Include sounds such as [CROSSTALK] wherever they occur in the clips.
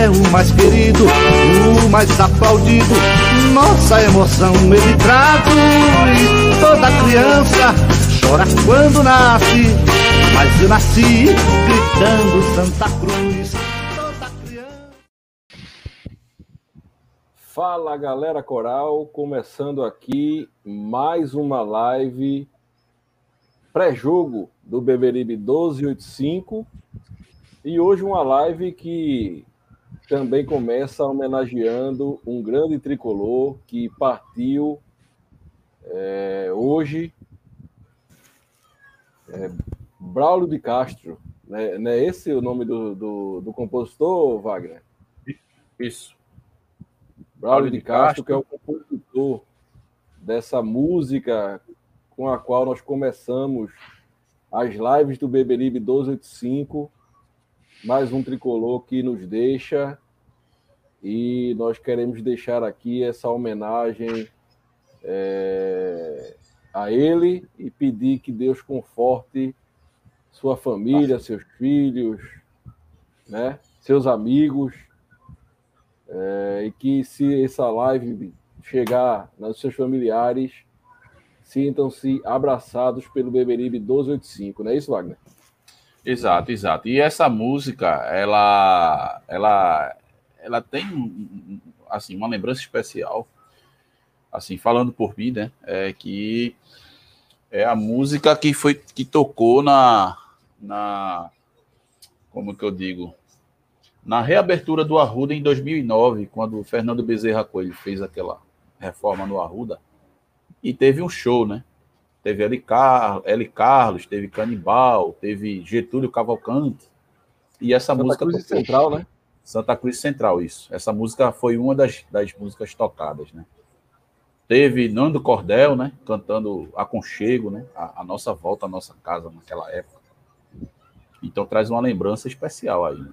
é o mais querido, o mais aplaudido. Nossa emoção ele traduz. Toda criança chora quando nasce, mas eu nasci gritando Santa Cruz. Toda criança. Fala galera coral, começando aqui mais uma live pré-jogo do Beberibe 1285 e hoje uma live que também começa homenageando um grande tricolor que partiu é, hoje, é, Braulio de Castro. Né? Não é esse o nome do, do, do compositor, Wagner? Isso. Braulio de Castro, que é o compositor dessa música com a qual nós começamos as lives do Beberibe 1285 mais um tricolor que nos deixa e nós queremos deixar aqui essa homenagem é, a ele e pedir que Deus conforte sua família, seus filhos, né, seus amigos, é, e que se essa live chegar nos seus familiares, sintam-se abraçados pelo Beberibe 1285, não é isso, Wagner? Exato, exato. E essa música, ela, ela, ela tem assim uma lembrança especial. Assim, falando por mim, né? É que é a música que foi que tocou na, na como que eu digo, na reabertura do Arruda em 2009, quando o Fernando Bezerra Coelho fez aquela reforma no Arruda e teve um show, né? Teve L. Car L. Carlos, teve Canibal, teve Getúlio Cavalcante. E essa Santa música. Cruz Central, né? Santa Cruz Central, isso. Essa música foi uma das, das músicas tocadas, né? Teve Nando Cordel, né? Cantando Aconchego, né? A, a, nossa volta à nossa casa naquela época. Então traz uma lembrança especial aí. Né?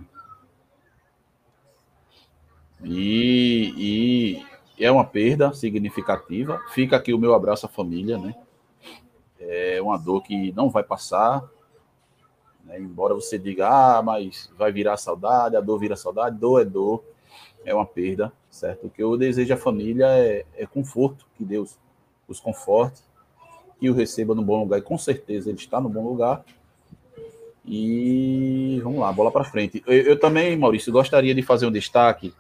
E, e é uma perda significativa. Fica aqui o meu abraço à família, né? É uma dor que não vai passar. Né? Embora você diga, ah, mas vai virar saudade, a dor vira saudade, dor é dor, é uma perda, certo? O que eu desejo à família é, é conforto, que Deus os conforte, que o receba no bom lugar, e com certeza ele está no bom lugar. E vamos lá, bola para frente. Eu, eu, também, Maurício, gostaria de fazer um destaque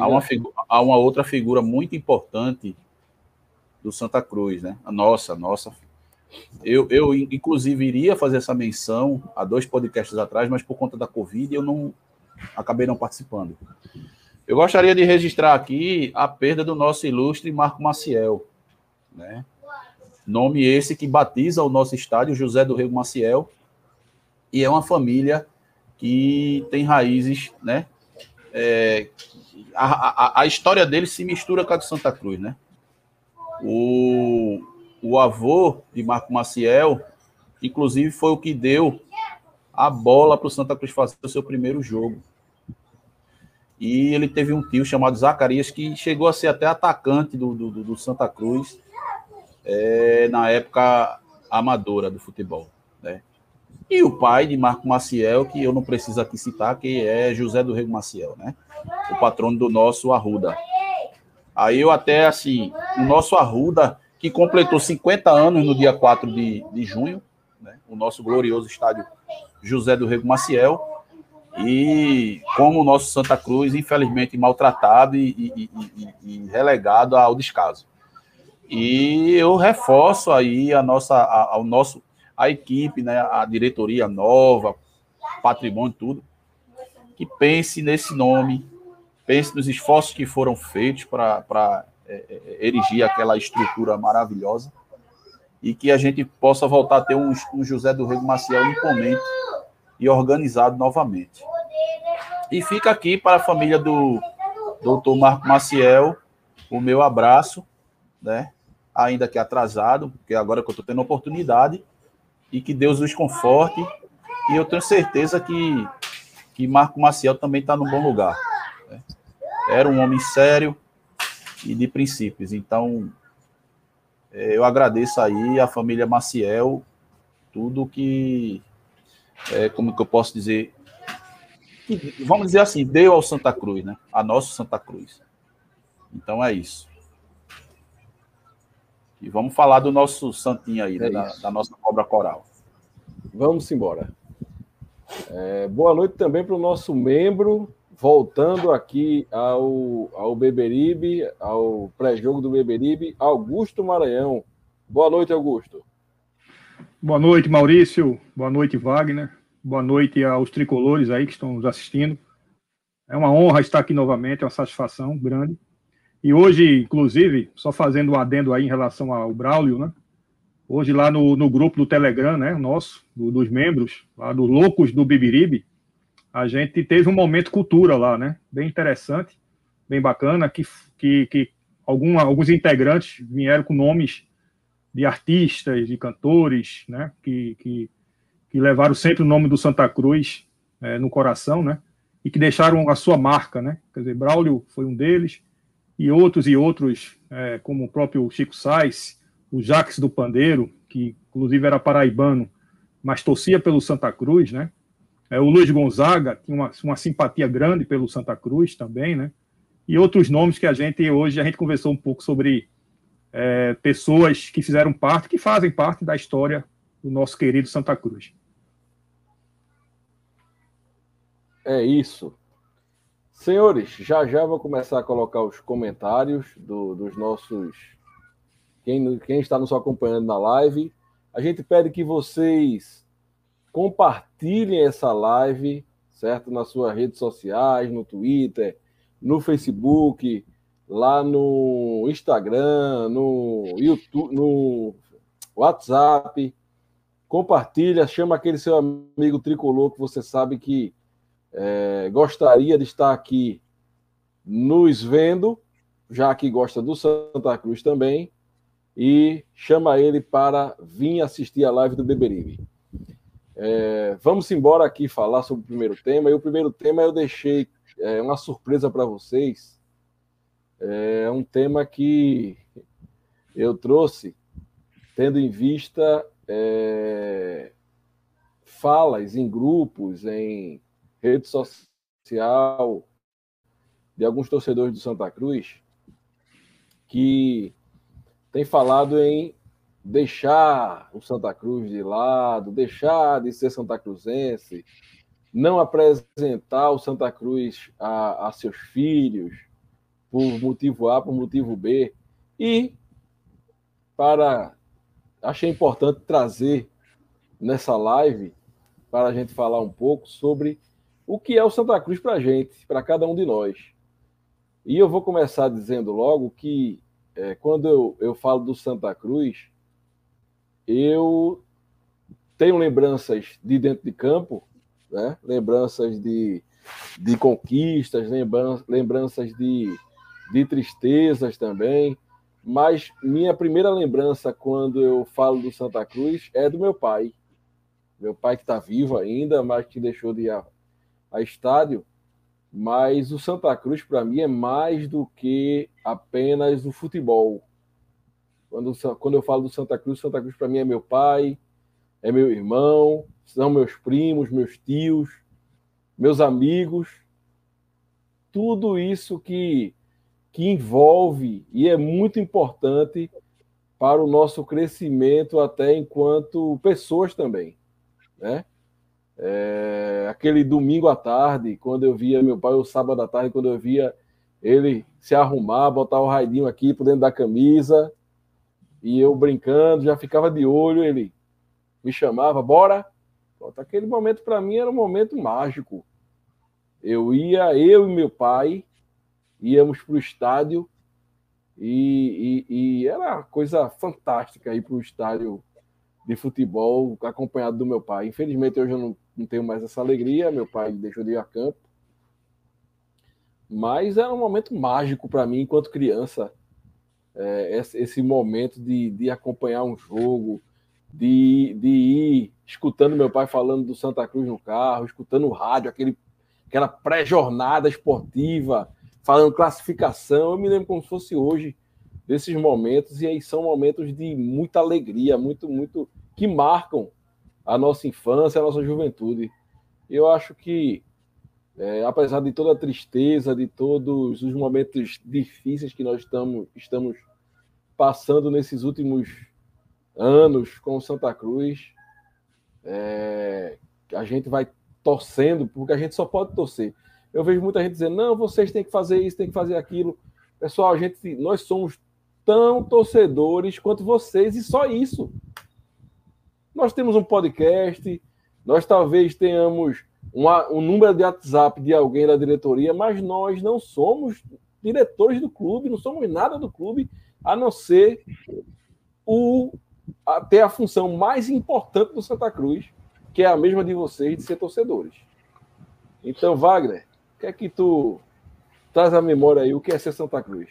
a uma, a uma outra figura muito importante do Santa Cruz, né? A nossa, a nossa eu, eu, inclusive, iria fazer essa menção há dois podcasts atrás, mas por conta da Covid eu não acabei não participando. Eu gostaria de registrar aqui a perda do nosso ilustre Marco Maciel, né? Nome esse que batiza o nosso estádio José do Rego Maciel, e é uma família que tem raízes, né? É, a, a, a história dele se mistura com a de Santa Cruz, né? O, o avô de Marco Maciel, inclusive, foi o que deu a bola para o Santa Cruz fazer o seu primeiro jogo. E ele teve um tio chamado Zacarias, que chegou a ser até atacante do, do, do Santa Cruz é, na época amadora do futebol. Né? E o pai de Marco Maciel, que eu não preciso aqui citar, que é José do Rego Maciel, né? o patrono do nosso Arruda. Aí eu até, assim, o nosso Arruda que completou 50 anos no dia 4 de, de junho, né? o nosso glorioso estádio José do Rego Maciel, e como o nosso Santa Cruz, infelizmente, maltratado e, e, e, e relegado ao descaso. E eu reforço aí a nossa, a, ao nosso, a equipe, né, a diretoria nova, patrimônio, tudo, que pense nesse nome, pense nos esforços que foram feitos para erigir aquela estrutura maravilhosa e que a gente possa voltar a ter um, um José do Rego Maciel imponente e organizado novamente. E fica aqui para a família do doutor Marco Maciel o meu abraço, né? ainda que atrasado, porque agora que eu estou tendo oportunidade, e que Deus os conforte. E eu tenho certeza que, que Marco Maciel também está no bom lugar. Né? Era um homem sério e de princípios. Então, é, eu agradeço aí a família Maciel, tudo que é, como que eu posso dizer, vamos dizer assim, deu ao Santa Cruz, né? A nosso Santa Cruz. Então é isso. E vamos falar do nosso santinho aí, né? é da, da, nossa cobra coral. Vamos embora. É, boa noite também para o nosso membro, voltando aqui ao, ao Beberibe, ao pré-jogo do Beberibe, Augusto Maranhão. Boa noite, Augusto. Boa noite, Maurício. Boa noite, Wagner. Boa noite aos tricolores aí que estão nos assistindo. É uma honra estar aqui novamente, é uma satisfação grande. E hoje, inclusive, só fazendo um adendo aí em relação ao Braulio, né? Hoje lá no, no grupo do Telegram, né, nosso, do, dos membros, lá do Loucos do Bibiribe, a gente teve um momento cultura lá, né? Bem interessante, bem bacana, que, que, que alguns integrantes vieram com nomes de artistas, de cantores, né, que, que, que levaram sempre o nome do Santa Cruz é, no coração, né, e que deixaram a sua marca, né, quer dizer, Braulio foi um deles, e outros e outros, é, como o próprio Chico Sainz, o Jaques do Pandeiro, que inclusive era paraibano, mas torcia pelo Santa Cruz, né, é, o Luiz Gonzaga tinha uma, uma simpatia grande pelo Santa Cruz também, né, e outros nomes que a gente hoje a gente conversou um pouco sobre é, pessoas que fizeram parte, que fazem parte da história do nosso querido Santa Cruz. É isso. Senhores, já já vou começar a colocar os comentários do, dos nossos. Quem, quem está nos acompanhando na live. A gente pede que vocês compartilhem essa live, certo? Nas suas redes sociais, no Twitter, no Facebook, lá no Instagram, no YouTube, no WhatsApp. Compartilha, chama aquele seu amigo tricolor que você sabe que é, gostaria de estar aqui nos vendo, já que gosta do Santa Cruz também, e chama ele para vir assistir a live do Beberibe. É, vamos embora aqui falar sobre o primeiro tema. E o primeiro tema eu deixei é, uma surpresa para vocês é um tema que eu trouxe tendo em vista é, falas em grupos, em rede social de alguns torcedores do Santa Cruz que tem falado em deixar o Santa Cruz de lado, deixar de ser Santa Cruzense, não apresentar o Santa Cruz a, a seus filhos, por motivo A, por motivo B. E para achei importante trazer nessa live para a gente falar um pouco sobre o que é o Santa Cruz para a gente, para cada um de nós. E eu vou começar dizendo logo que é, quando eu, eu falo do Santa Cruz, eu tenho lembranças de dentro de campo, né? lembranças de, de conquistas, lembranças de de tristezas também. Mas minha primeira lembrança quando eu falo do Santa Cruz é do meu pai. Meu pai que está vivo ainda, mas que deixou de ir a, a estádio. Mas o Santa Cruz, para mim, é mais do que apenas o futebol. Quando, quando eu falo do Santa Cruz, Santa Cruz para mim é meu pai, é meu irmão, são meus primos, meus tios, meus amigos. Tudo isso que que envolve e é muito importante para o nosso crescimento até enquanto pessoas também, né? É, aquele domingo à tarde, quando eu via meu pai, o sábado à tarde, quando eu via ele se arrumar, botar o raidinho aqui por dentro da camisa, e eu brincando, já ficava de olho, ele me chamava, bora. Pronto, aquele momento para mim era um momento mágico. Eu ia, eu e meu pai, íamos para o estádio e, e, e, era coisa fantástica ir para o estádio de futebol acompanhado do meu pai. Infelizmente hoje eu não, não tenho mais essa alegria, meu pai deixou de ir a campo. Mas era um momento mágico para mim enquanto criança. É, esse momento de, de acompanhar um jogo, de, de ir escutando meu pai falando do Santa Cruz no carro, escutando o rádio, aquele, aquela pré-jornada esportiva, falando classificação. Eu me lembro como se fosse hoje desses momentos, e aí são momentos de muita alegria, muito, muito que marcam a nossa infância, a nossa juventude. Eu acho que, é, apesar de toda a tristeza, de todos os momentos difíceis que nós estamos, estamos passando nesses últimos anos com Santa Cruz, é, a gente vai torcendo, porque a gente só pode torcer. Eu vejo muita gente dizendo: não, vocês têm que fazer isso, têm que fazer aquilo. Pessoal, a gente, nós somos tão torcedores quanto vocês, e só isso. Nós temos um podcast, nós talvez tenhamos uma, um número de WhatsApp de alguém da diretoria, mas nós não somos diretores do clube, não somos nada do clube, a não ser o a, ter a função mais importante do Santa Cruz, que é a mesma de vocês, de ser torcedores. Então, Wagner, o que é que tu traz à memória aí? O que é ser Santa Cruz?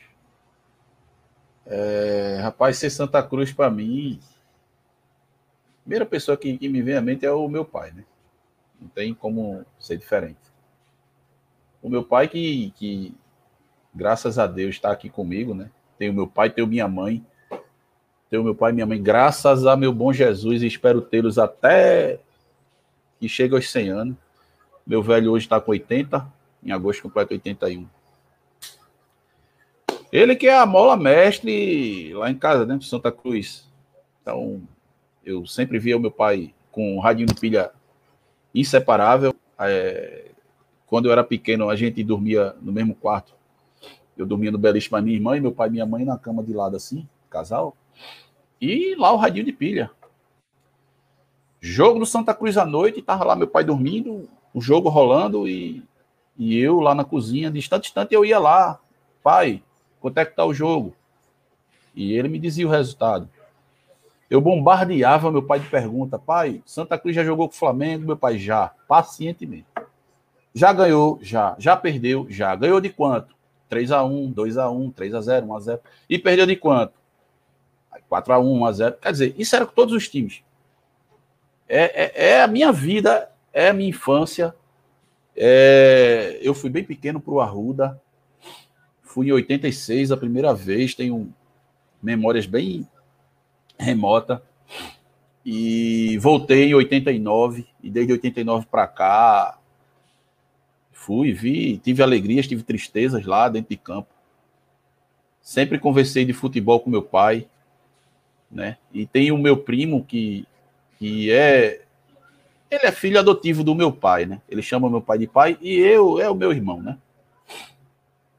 É, rapaz, ser Santa Cruz para mim, a primeira pessoa que, que, me vem à mente é o meu pai, né? Não tem como ser diferente. O meu pai que, que graças a Deus está aqui comigo, né? Tenho meu pai, tenho minha mãe, tenho meu pai e minha mãe, graças a meu bom Jesus, e espero tê-los até que chegue aos 100 anos. Meu velho hoje está com 80, em agosto completa 81. Ele que é a mola mestre lá em casa, né? Santa Cruz. Então, eu sempre via o meu pai com um radinho de pilha inseparável. É, quando eu era pequeno, a gente dormia no mesmo quarto. Eu dormia no belíssimo minha irmã e meu pai e minha mãe na cama de lado assim, casal. E lá o radinho de pilha. Jogo do Santa Cruz à noite, tava lá meu pai dormindo, o jogo rolando e, e eu lá na cozinha, distante, distante eu ia lá. Pai, Quanto é que tá o jogo? E ele me dizia o resultado. Eu bombardeava meu pai de pergunta. Pai, Santa Cruz já jogou com o Flamengo? Meu pai, já. Pacientemente. Já ganhou? Já. Já perdeu? Já. Ganhou de quanto? 3x1, 2x1, 3x0, 1x0. E perdeu de quanto? 4x1, 1x0. Quer dizer, isso era com todos os times. É, é, é a minha vida, é a minha infância. É, eu fui bem pequeno para o Arruda. Fui em 86 a primeira vez, tenho memórias bem remota. E voltei em 89 e desde 89 para cá fui, vi, tive alegrias, tive tristezas lá dentro de campo. Sempre conversei de futebol com meu pai, né? E tem o meu primo que que é ele é filho adotivo do meu pai, né? Ele chama meu pai de pai e eu é o meu irmão, né?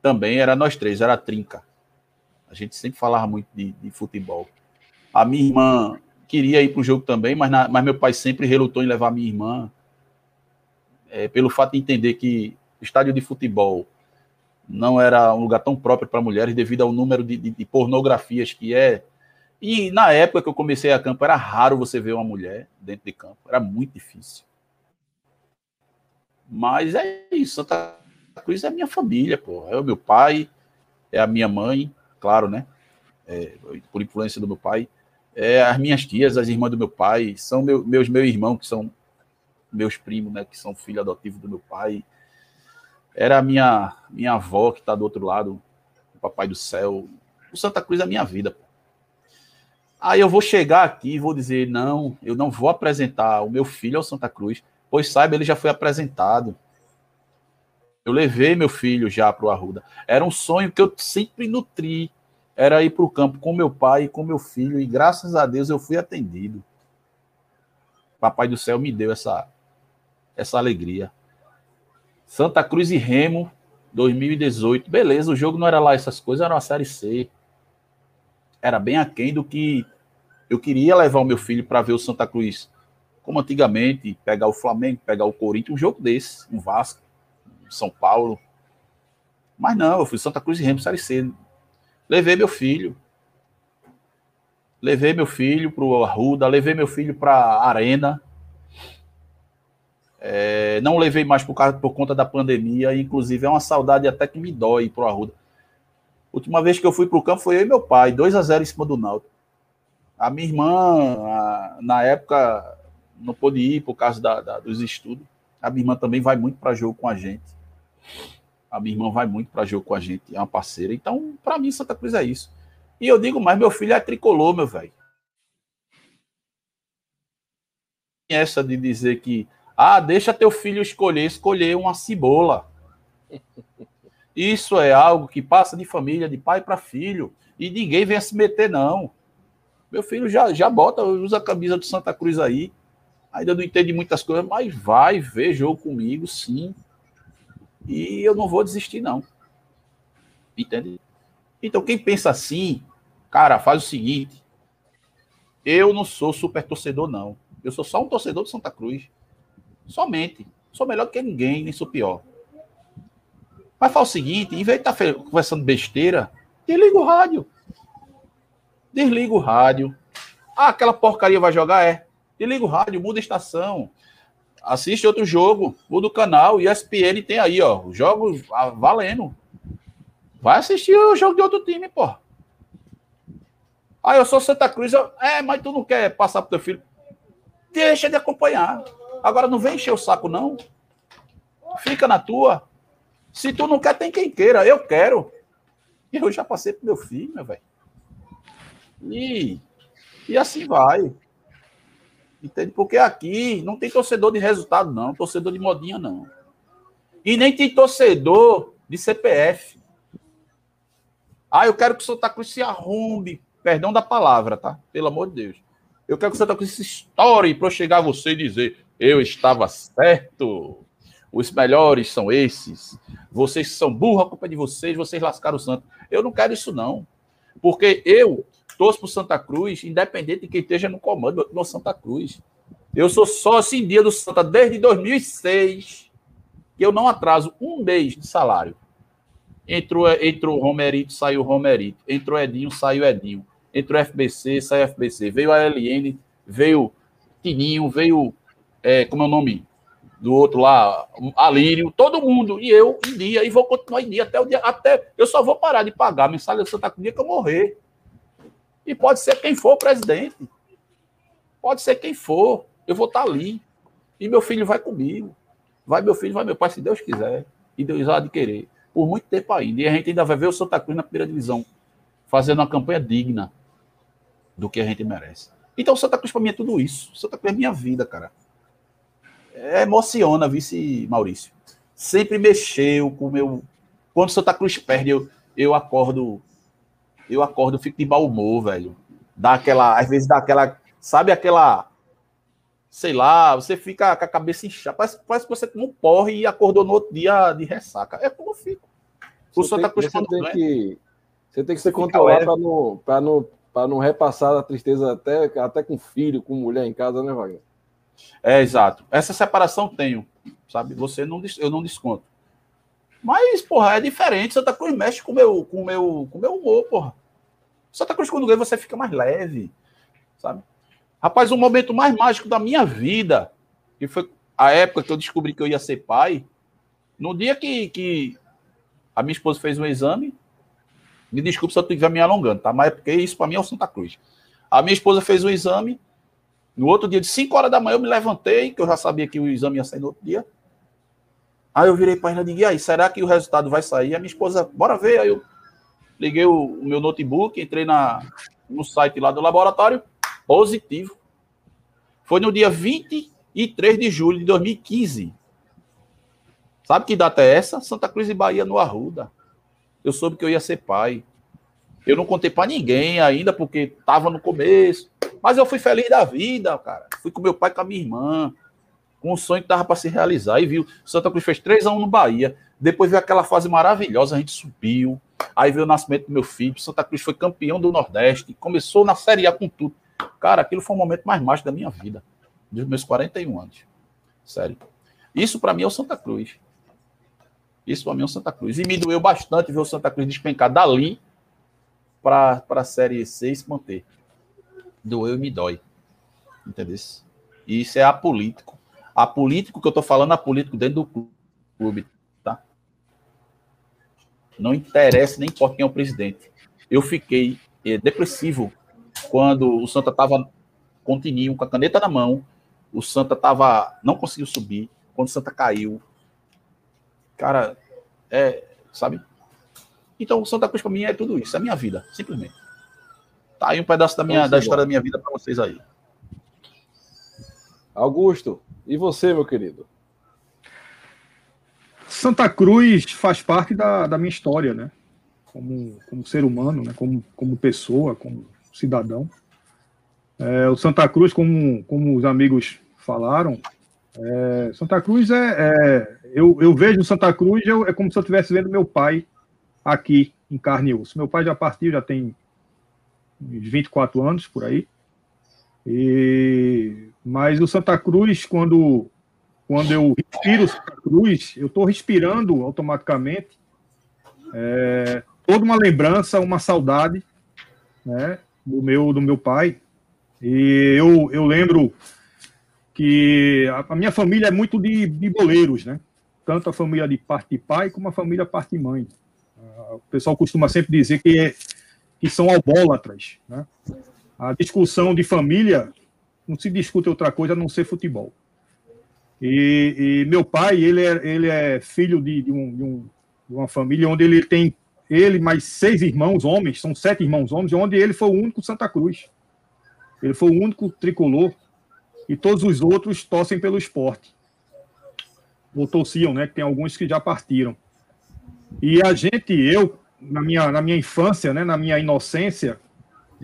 também era nós três, era a trinca. A gente sempre falava muito de, de futebol. A minha irmã queria ir para o jogo também, mas, na, mas meu pai sempre relutou em levar minha irmã, é, pelo fato de entender que estádio de futebol não era um lugar tão próprio para mulheres devido ao número de, de, de, pornografias que é. E na época que eu comecei a campo, era raro você ver uma mulher dentro de campo, era muito difícil. Mas é isso, Santa Cruz é minha família, pô. É o meu pai, é a minha mãe, claro, né? É, por influência do meu pai. É as minhas tias, as irmãs do meu pai, são meu, meus meus irmãos, que são meus primos, né? Que são filhos adotivos do meu pai. Era a minha, minha avó, que está do outro lado, o papai do céu. O Santa Cruz é a minha vida, pô. Aí eu vou chegar aqui e vou dizer: não, eu não vou apresentar o meu filho ao Santa Cruz, pois saiba, ele já foi apresentado. Eu levei meu filho já para o Arruda. Era um sonho que eu sempre nutri. Era ir para o campo com meu pai e com meu filho, e graças a Deus eu fui atendido. Papai do céu me deu essa, essa alegria. Santa Cruz e Remo, 2018. Beleza, o jogo não era lá essas coisas, era uma Série C. Era bem aquém do que eu queria levar o meu filho para ver o Santa Cruz, como antigamente, pegar o Flamengo, pegar o Corinthians, um jogo desse, um Vasco, um São Paulo. Mas não, eu fui Santa Cruz e Remo, Série C. Levei meu filho. Levei meu filho para o Arruda, levei meu filho para a Arena. É, não levei mais por, causa, por conta da pandemia, inclusive é uma saudade até que me dói para o Arruda. Última vez que eu fui para o campo foi eu e meu pai, 2 a 0 em cima do Náutico. A minha irmã, a, na época, não pôde ir por causa da, da, dos estudos. A minha irmã também vai muito para jogo com a gente. A minha irmã vai muito para jogo com a gente, é uma parceira. Então, para mim, Santa Cruz é isso. E eu digo mais, meu filho é tricolor, meu velho. Essa de dizer que ah, deixa teu filho escolher, escolher uma cebola. Isso é algo que passa de família, de pai para filho, e ninguém vem a se meter, não. Meu filho já, já bota, usa a camisa do Santa Cruz aí. Ainda não entende muitas coisas, mas vai ver jogo comigo, sim. E eu não vou desistir, não. Entende? Então, quem pensa assim, cara, faz o seguinte. Eu não sou super torcedor, não. Eu sou só um torcedor do Santa Cruz. Somente. Sou melhor que ninguém, nem sou pior. Mas faz o seguinte, em vez de estar tá conversando besteira, desliga o rádio. Desliga o rádio. Ah, aquela porcaria vai jogar? É. Desliga o rádio, muda a estação. Assiste outro jogo, muda o canal. ESPN tem aí, ó, jogos valendo. Vai assistir o jogo de outro time, pô. Ah, eu sou Santa Cruz. Eu... É, mas tu não quer passar pro teu filho? Deixa de acompanhar. Agora não vem encher o saco, não. Fica na tua. Se tu não quer, tem quem queira. Eu quero. Eu já passei pro meu filho, meu velho. E, e assim vai. Entende? Porque aqui não tem torcedor de resultado, não. Torcedor de modinha, não. E nem tem torcedor de CPF. Ah, eu quero que o Santa Cruz se arrumbe. Perdão da palavra, tá? Pelo amor de Deus. Eu quero que o Santa Cruz se estoure para chegar a você e dizer: eu estava certo. Os melhores são esses. Vocês são burros, a culpa é de vocês, vocês lascaram o santo. Eu não quero isso, não. Porque eu torço para Santa Cruz, independente de quem esteja no comando do Santa Cruz. Eu sou sócio em dia do Santa desde 2006, que eu não atraso um mês de salário. Entrou, entrou Romerito, saiu Romerito. Entrou Edinho, saiu Edinho. Entrou FBC, saiu FBC. Veio a LN, veio Tininho, veio é, como é o nome do outro lá, Alírio, todo mundo, e eu em dia, e vou continuar em dia até o dia, até eu só vou parar de pagar a mensagem do Santa Cruz que eu morrer. E pode ser quem for o presidente. Pode ser quem for. Eu vou estar ali. E meu filho vai comigo. Vai meu filho, vai meu pai, se Deus quiser. E Deus há de querer. Por muito tempo ainda. E a gente ainda vai ver o Santa Cruz na primeira divisão. Fazendo uma campanha digna do que a gente merece. Então, Santa Cruz para mim é tudo isso. Santa Cruz é minha vida, cara é, emociona, vice Maurício. Sempre mexeu com o meu. Quando Santa Cruz perde, eu, eu acordo. Eu acordo, fico de mau humor, velho. Dá aquela. Às vezes dá aquela. Sabe aquela. Sei lá, você fica com a cabeça inchada. Parece, parece que você não porre e acordou no outro dia de ressaca. É como eu fico. O você Santa Cruz quando tem que, Você tem que se controlar para não, não, não repassar a tristeza até, até com filho, com mulher em casa, né, Wagner? É, exato. Essa separação tenho, sabe? Você não, eu não desconto. Mas, porra, é diferente. Santa Cruz mexe com meu, com meu, com meu humor, porra. Santa Cruz, quando ganha, você fica mais leve, sabe? Rapaz, o momento mais mágico da minha vida, que foi a época que eu descobri que eu ia ser pai, no dia que, que a minha esposa fez um exame, me desculpe se eu estiver me alongando, tá? Mas é porque isso para mim é o Santa Cruz. A minha esposa fez um exame, no outro dia, de 5 horas da manhã, eu me levantei, que eu já sabia que o exame ia sair no outro dia. Aí eu virei para ela e disse, aí, será que o resultado vai sair? A minha esposa, bora ver. Aí eu liguei o, o meu notebook, entrei na, no site lá do laboratório, positivo. Foi no dia 23 de julho de 2015. Sabe que data é essa? Santa Cruz e Bahia, no Arruda. Eu soube que eu ia ser pai. Eu não contei para ninguém ainda, porque tava no começo. Mas eu fui feliz da vida, cara. Fui com meu pai com a minha irmã. Com um sonho que tava para se realizar. E viu, Santa Cruz fez 3 a 1 no Bahia. Depois veio aquela fase maravilhosa, a gente subiu. Aí veio o nascimento do meu filho. Santa Cruz foi campeão do Nordeste. Começou na Série A com tudo. Cara, aquilo foi o momento mais mágico da minha vida. Dos meus 41 anos. Sério. Isso para mim é o Santa Cruz. Isso para mim é o Santa Cruz. E me doeu bastante ver o Santa Cruz despencar dali para a Série C se manter. Doeu e me dói. Entendeu? E isso é apolítico. Apolítico que eu estou falando, apolítico dentro do clube. Tá? Não interessa, nem importa quem é o presidente. Eu fiquei é, depressivo quando o Santa estava continho, com a caneta na mão. O Santa tava, não conseguiu subir. Quando o Santa caiu, Cara, é, sabe? Então, Santa Cruz para mim é tudo isso, é a minha vida, simplesmente. Tá aí um pedaço da minha da história da minha vida para vocês aí. Augusto, e você, meu querido? Santa Cruz faz parte da, da minha história, né? Como, como ser humano, né? como, como pessoa, como cidadão. É, o Santa Cruz, como, como os amigos falaram, é, Santa Cruz é, é, eu, eu vejo Santa Cruz eu, é como se eu estivesse vendo meu pai aqui em carne e osso. Meu pai já partiu, já tem 24 anos por aí. E, mas o Santa Cruz, quando, quando eu respiro Santa Cruz, eu estou respirando automaticamente é, toda uma lembrança, uma saudade né, do, meu, do meu pai. E eu, eu lembro que a, minha família é muito de, de boleiros, né? Tanto a família de parte de pai como a família parte de mãe. Uh, o pessoal costuma sempre dizer que, é, que são albólatras, né? A discussão de família não se discute outra coisa a não ser futebol. E, e meu pai, ele é, ele é filho de, de, um, de, um, de uma família onde ele tem ele mais seis irmãos homens, são sete irmãos homens, onde ele foi o único Santa Cruz. Ele foi o único tricolor e todos os outros torcem pelo esporte. Ou torciam, né? Tem alguns que já partiram. E a gente, eu, na minha, na minha infância, né, na minha inocência,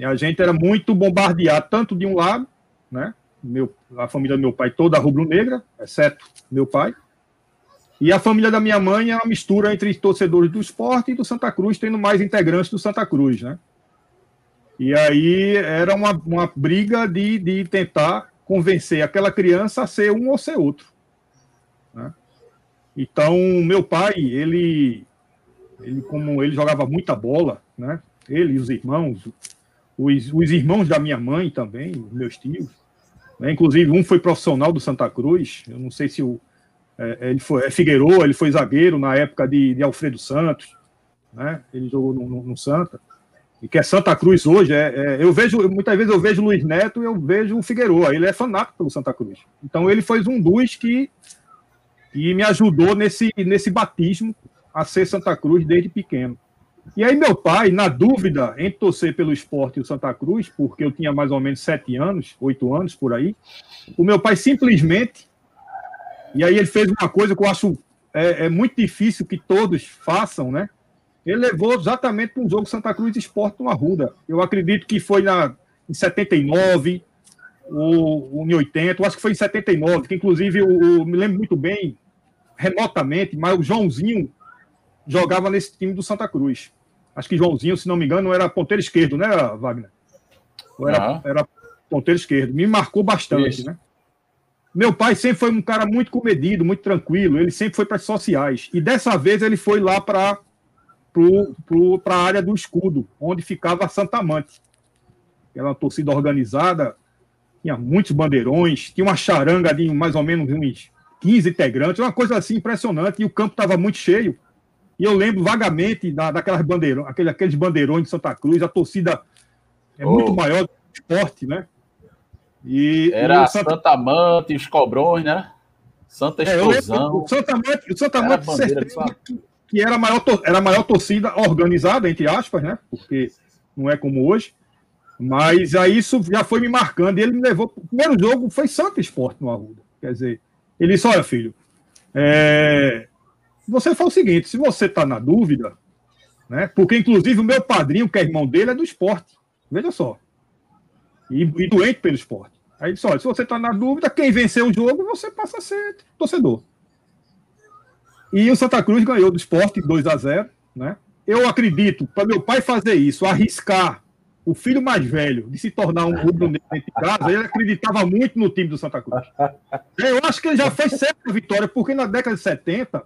a gente era muito bombardeado, tanto de um lado, né? Meu, a família do meu pai toda rubro-negra, exceto meu pai. E a família da minha mãe é uma mistura entre torcedores do esporte e do Santa Cruz, tendo mais integrantes do Santa Cruz, né? E aí era uma, uma briga de, de tentar convencer aquela criança a ser um ou ser outro. Né? Então, meu pai, ele, ele, como ele jogava muita bola, né? ele e os irmãos, os, os irmãos da minha mãe também, meus tios, né? inclusive um foi profissional do Santa Cruz, eu não sei se o, é, ele foi é Figueiredo, ele foi zagueiro na época de, de Alfredo Santos, né? ele jogou no, no, no Santa e que é Santa Cruz hoje, é, é, eu vejo, muitas vezes eu vejo o Luiz Neto e eu vejo o Figueiredo, ele é fanático pelo Santa Cruz. Então ele foi um dos que, que me ajudou nesse, nesse batismo a ser Santa Cruz desde pequeno. E aí meu pai, na dúvida entre torcer pelo esporte e o Santa Cruz, porque eu tinha mais ou menos sete anos, oito anos por aí, o meu pai simplesmente, e aí ele fez uma coisa que eu acho é, é muito difícil que todos façam, né? Ele levou exatamente para um jogo Santa Cruz Esporte no Arruda. Eu acredito que foi na, em 79 ou, em 80, eu acho que foi em 79, que inclusive o, me lembro muito bem, remotamente, mas o Joãozinho jogava nesse time do Santa Cruz. Acho que Joãozinho, se não me engano, era ponteiro esquerdo, né, Wagner? Era, era ponteiro esquerdo. Me marcou bastante, Isso. né? Meu pai sempre foi um cara muito comedido, muito tranquilo. Ele sempre foi para as sociais. E dessa vez ele foi lá para para a área do escudo, onde ficava a Santa Amante. Era uma torcida organizada, tinha muitos bandeirões, tinha uma charanga de mais ou menos uns 15 integrantes, uma coisa assim impressionante, e o campo estava muito cheio. E eu lembro vagamente da, daquelas bandeirões, aqueles, aqueles bandeirões de Santa Cruz, a torcida é oh. muito maior do que o esporte, né? E, Era e Santa... Santa Amante, os Cobrões, né? Santa Explosão. É, lembro, o Santa Amante, o Santa Amante certeza, que era a maior, era a maior torcida organizada, entre aspas, né? Porque não é como hoje. Mas aí isso já foi me marcando. E ele me levou. O primeiro jogo foi Santa Esporte no Arruda. Quer dizer, ele disse: Olha, filho, é... você faz o seguinte: se você está na dúvida, Né? Porque, inclusive, o meu padrinho, que é irmão dele, é do esporte. Veja só. E, e doente pelo esporte. Aí olha, se você está na dúvida, quem venceu o jogo, você passa a ser torcedor. E o Santa Cruz ganhou do esporte 2 a 0 né? Eu acredito, para meu pai fazer isso, arriscar o filho mais velho de se tornar um rubro negro de casa, ele acreditava muito no time do Santa Cruz. Eu acho que ele já fez certa vitória, porque na década de 70,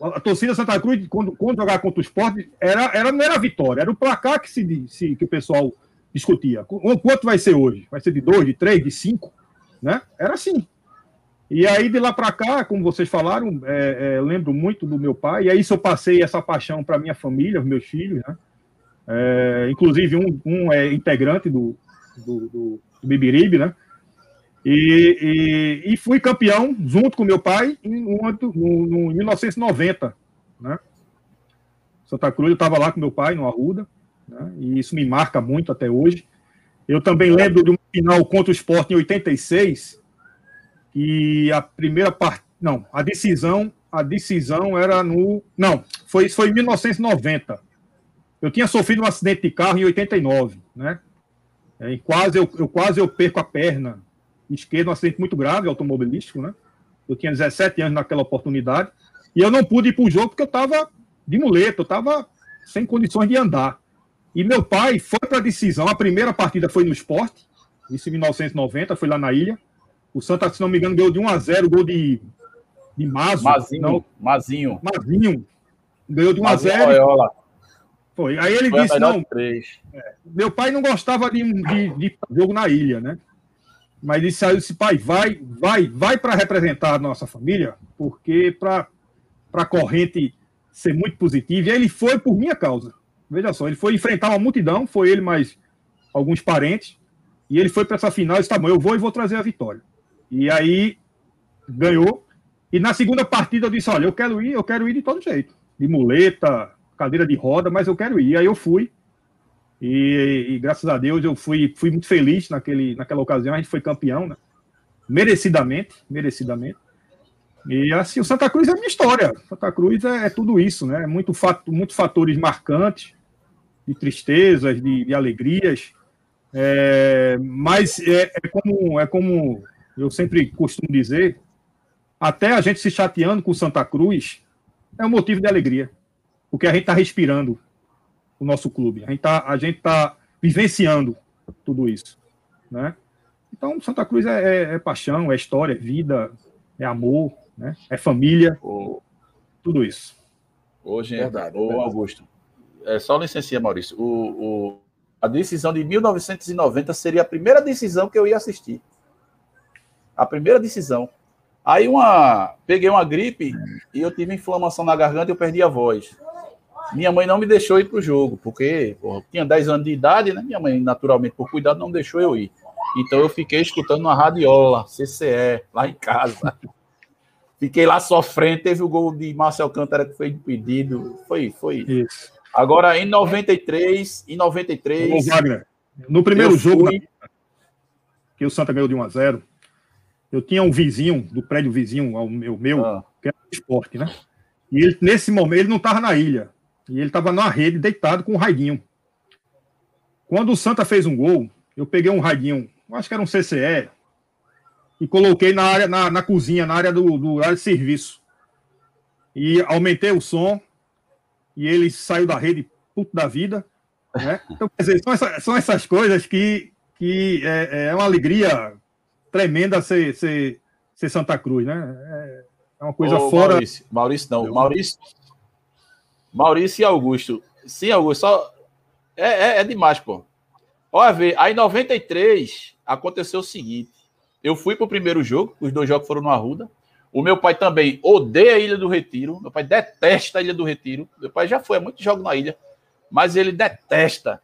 a torcida Santa Cruz, quando, quando jogava contra o esporte, era, era, não era vitória, era o placar que, se, se, que o pessoal discutia. Quanto vai ser hoje? Vai ser de dois, de três, de cinco? Né? Era assim. E aí, de lá para cá, como vocês falaram, é, é, lembro muito do meu pai, e aí isso eu passei essa paixão para minha família, meus filhos, né? É, inclusive, um, um é integrante do, do, do, do Bibiribe, né? E, e, e, fui campeão junto com meu pai em, no, 1990, né? Santa Cruz, eu estava lá com meu pai no Arruda, né? e isso me marca muito até hoje. Eu também lembro de um final contra o Sport em 86, e a primeira parte, não, a decisão, a decisão era no, não, foi foi em 1990. Eu tinha sofrido um acidente de carro em 89, né? É, quase eu, eu quase eu perco a perna esquerda, um acidente muito grave automobilístico, né? Eu tinha 17 anos naquela oportunidade e eu não pude ir para o jogo porque eu estava de muleta, eu estava sem condições de andar. E meu pai foi para a decisão. A primeira partida foi no esporte, isso em 1990, foi lá na ilha. O Santa, se não me engano, ganhou de 1 a 0 gol de, de Mazo. Mazinho. Não, Mazinho. Mazinho. Ganhou de 1 Mazinho a 0. Oiola. Foi. Aí ele foi disse: não. É, meu pai não gostava de, de, de, jogo na ilha, né? Mas ele saiu disse: pai, vai, vai, vai para representar a nossa família, porque para a corrente ser muito positiva. E ele foi por minha causa. Veja só, ele foi enfrentar uma multidão, foi ele mais alguns parentes, e ele foi para essa final e disse: tá bom, eu vou e vou trazer a vitória. E aí ganhou. E na segunda partida eu disse: olha, eu quero ir, eu quero ir de todo jeito. De muleta, cadeira de roda, mas eu quero ir. E aí eu fui. E, e, graças a Deus eu fui, fui muito feliz naquele, naquela ocasião. A gente foi campeão, né? Merecidamente, merecidamente. E assim, o Santa Cruz é minha história. Santa Cruz é, é tudo isso, né? Muito fato, muitos fatores marcantes, de tristezas, de, de alegrias. É, mas é, é, como, é como eu sempre costumo dizer, até a gente se chateando com Santa Cruz é um motivo de alegria, porque a gente está respirando o nosso clube, a gente está tá vivenciando tudo isso, né? Então, Santa Cruz é, é, é, paixão, é história, é vida, é amor, né? é família, tudo isso. Hoje, verdade, ô, Augusto, é só licencia, Maurício. O, o, a decisão de 1990 seria a primeira decisão que eu ia assistir. A primeira decisão. Aí uma, peguei uma gripe e eu tive inflamação na garganta e eu perdi a voz. Minha mãe não me deixou ir para o jogo, porque porra, tinha 10 anos de idade, né? Minha mãe, naturalmente, por cuidado, não deixou eu ir. Então eu fiquei escutando uma radiola, CCE, lá em casa. [LAUGHS] Fiquei lá sofrendo, teve o gol de Marcel Cântara que foi impedido. Foi, foi. Isso. Agora, em 93, em 93. Ô, Wagner, no primeiro jogo fui... que o Santa ganhou de 1 a 0 eu tinha um vizinho, do prédio vizinho ao meu, meu ah. que era esporte, né? E ele, nesse momento, ele não estava na ilha. E ele estava na rede, deitado com um raidinho. Quando o Santa fez um gol, eu peguei um raidinho, acho que era um CCE, e coloquei na área, na, na cozinha, na área do, do área de serviço. E aumentei o som, e ele saiu da rede puto da vida. Né? Então, quer dizer, são, essa, são essas coisas que, que é, é uma alegria tremenda ser, ser, ser Santa Cruz, né? É uma coisa Ô, fora. Maurício, Maurício não, Maurício. Maurício e Augusto. Sim, Augusto, só. É, é, é demais, pô. Olha, ver, aí em 93 aconteceu o seguinte: eu fui pro primeiro jogo, os dois jogos foram no Arruda. O meu pai também odeia a Ilha do Retiro. Meu pai detesta a Ilha do Retiro. Meu pai já foi a muitos jogos na ilha, mas ele detesta.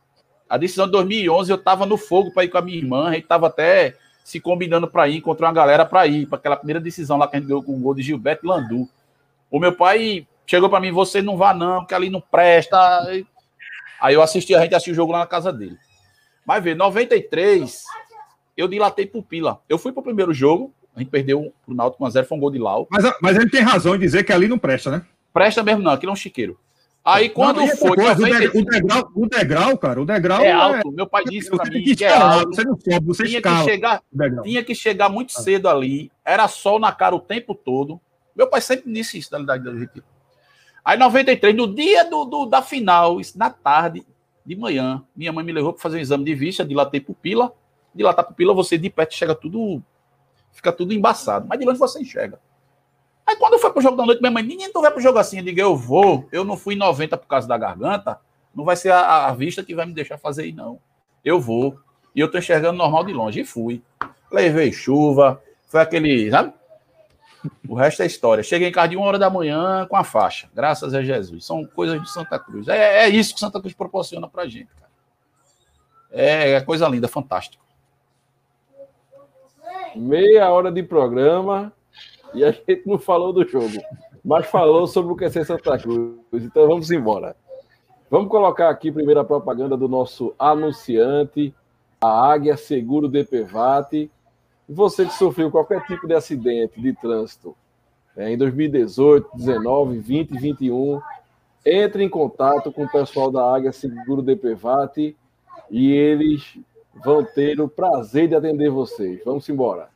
A decisão de 2011 eu tava no fogo para ir com a minha irmã, a gente tava até se combinando para ir, encontrou uma galera para ir, para aquela primeira decisão lá que a gente ganhou com o gol de Gilberto Landu. O meu pai chegou para mim, você não vá não, que ali não presta. Aí eu assisti, a gente assistiu o jogo lá na casa dele. Mas vê, 93, eu dilatei pupila. Eu fui pro primeiro jogo, a gente perdeu pro Náutico 1x0, foi um gol de Lau. Mas, mas ele tem razão em dizer que ali não presta, né? Presta mesmo não, aquilo é um chiqueiro. Aí quando não, foi. Coisa, 90... o, degrau, o degrau, cara, o degrau. É, é alto. Meu pai disse para mim que, que é alto. Você não sobe, você tinha escala. Que chegar, tinha que chegar muito cedo ali. Era sol na cara o tempo todo. Meu pai sempre disse isso na idade do Retiro. Aí, 93, no dia do, do, da final, na tarde, de manhã, minha mãe me levou para fazer um exame de vista, dilatei pupila. Dilatar pupila, você de perto chega tudo. Fica tudo embaçado. Mas de longe você enxerga. Aí quando foi pro jogo da noite, minha mãe, menino, tu vai pro jogo assim? Eu digo, eu vou. Eu não fui em 90 por causa da garganta. Não vai ser a, a vista que vai me deixar fazer aí, não. Eu vou. E eu tô enxergando normal de longe. E fui. Levei chuva. Foi aquele, sabe? O resto é história. Cheguei em casa de uma hora da manhã com a faixa. Graças a Jesus. São coisas de Santa Cruz. É, é isso que Santa Cruz proporciona pra gente, cara. É, é coisa linda, fantástico. Meia hora de programa e a gente não falou do jogo, mas falou sobre o que é ser Santa Cruz. Então vamos embora. Vamos colocar aqui primeiro a propaganda do nosso anunciante, a Águia Seguro DPVAT. Você que sofreu qualquer tipo de acidente de trânsito é, em 2018, 19, 20 e 21, entre em contato com o pessoal da Águia Seguro DPVAT e eles vão ter o prazer de atender vocês. Vamos embora.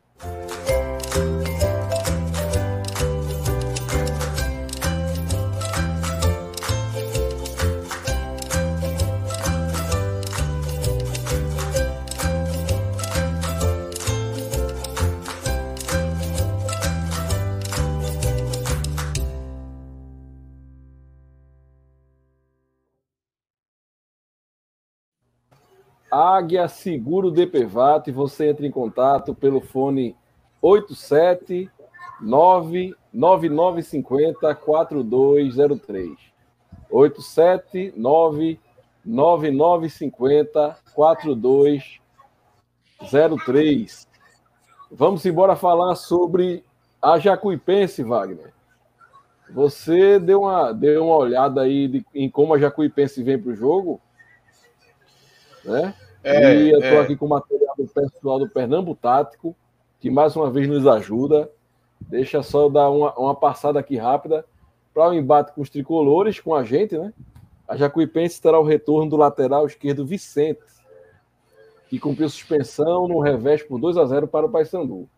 Águia Seguro DPVAT, você entra em contato pelo fone 87 99950 4203. 87 99950 4203. Vamos embora falar sobre a Jacuipense, Wagner. Você deu uma, deu uma olhada aí de, em como a Jacuipense vem para o jogo, né? É, e eu estou é. aqui com o material do pessoal do Pernambuco Tático, que mais uma vez nos ajuda. Deixa só dar uma, uma passada aqui rápida para o embate com os tricolores, com a gente, né? A Jacuipense terá o retorno do lateral esquerdo Vicente, que cumpriu suspensão no revés por 2 a 0 para o Paysandu.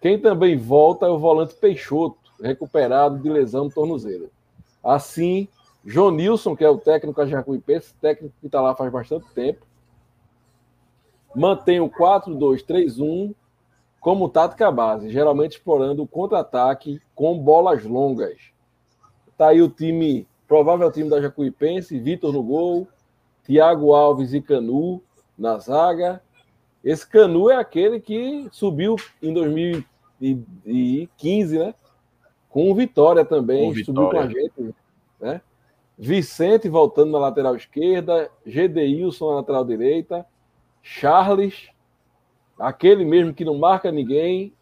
Quem também volta é o volante Peixoto, recuperado de lesão no tornozelo. Assim, João Nilson, que é o técnico da Jacuipense, técnico que está lá faz bastante tempo, mantém o 4-2-3-1 como tática base, geralmente explorando o contra-ataque com bolas longas. Tá aí o time, provável time da Jacuipense, Vitor no gol, Thiago Alves e Canu na zaga. Esse Canu é aquele que subiu em 2015, né? Com Vitória também, com subiu com a gente, né? Vicente voltando na lateral esquerda, Gedeilson na lateral direita, Charles, aquele mesmo que não marca ninguém,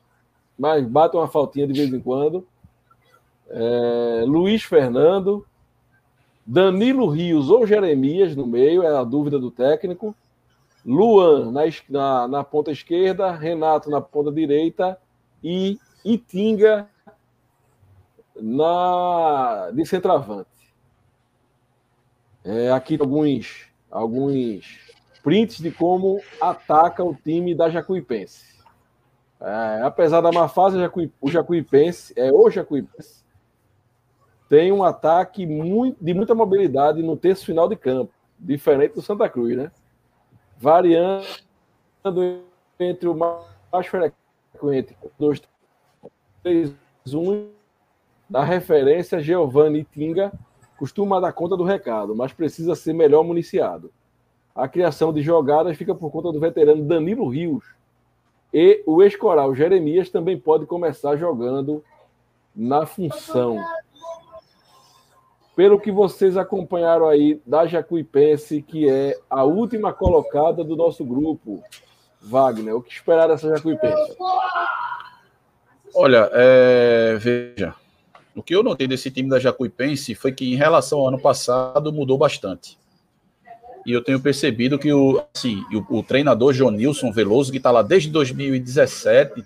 mas bate uma faltinha de vez em quando. É, Luiz Fernando, Danilo Rios ou Jeremias no meio, é a dúvida do técnico. Luan na, na, na ponta esquerda, Renato na ponta direita e Itinga na de centroavante. É, aqui alguns alguns prints de como ataca o time da Jacuipense. É, apesar da má fase, o Jacuipense, é o Jacuipense, tem um ataque muito, de muita mobilidade no terço final de campo, diferente do Santa Cruz, né? Variando entre o mais frequente 2, 3, 1 da referência Giovanni Tinga costuma dar conta do recado, mas precisa ser melhor municiado a criação de jogadas fica por conta do veterano Danilo Rios. E o ex-coral Jeremias também pode começar jogando na função. Pelo que vocês acompanharam aí da Jacuipense, que é a última colocada do nosso grupo, Wagner, o que esperar dessa Jacuipense? Olha, é... veja, o que eu notei desse time da Jacuipense foi que, em relação ao ano passado, mudou bastante. E eu tenho percebido que o, assim, o, o treinador Jonilson Veloso, que está lá desde 2017,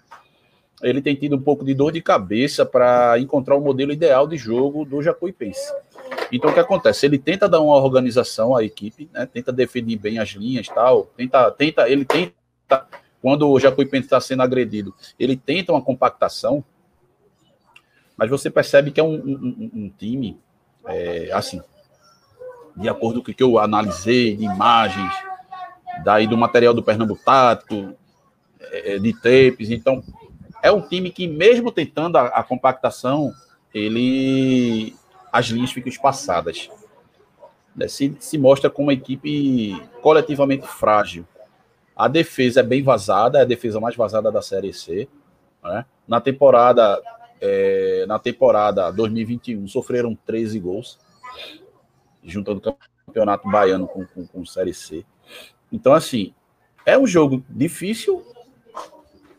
ele tem tido um pouco de dor de cabeça para encontrar o modelo ideal de jogo do Jacuipense. Então, o que acontece? Ele tenta dar uma organização à equipe, né? tenta definir bem as linhas tal, tenta, tenta, ele tenta, quando o Jacuipense está sendo agredido, ele tenta uma compactação, mas você percebe que é um, um, um time, é, assim, de acordo com o que eu analisei, de imagens, daí do material do Pernambuco Tático, é, de tapes, então, é um time que, mesmo tentando a, a compactação, ele as linhas ficam espaçadas. Né? Se, se mostra como uma equipe coletivamente frágil. A defesa é bem vazada, é a defesa mais vazada da Série C. Né? Na temporada é, na temporada 2021 sofreram 13 gols, juntando campeonato baiano com, com, com Série C. Então, assim, é um jogo difícil,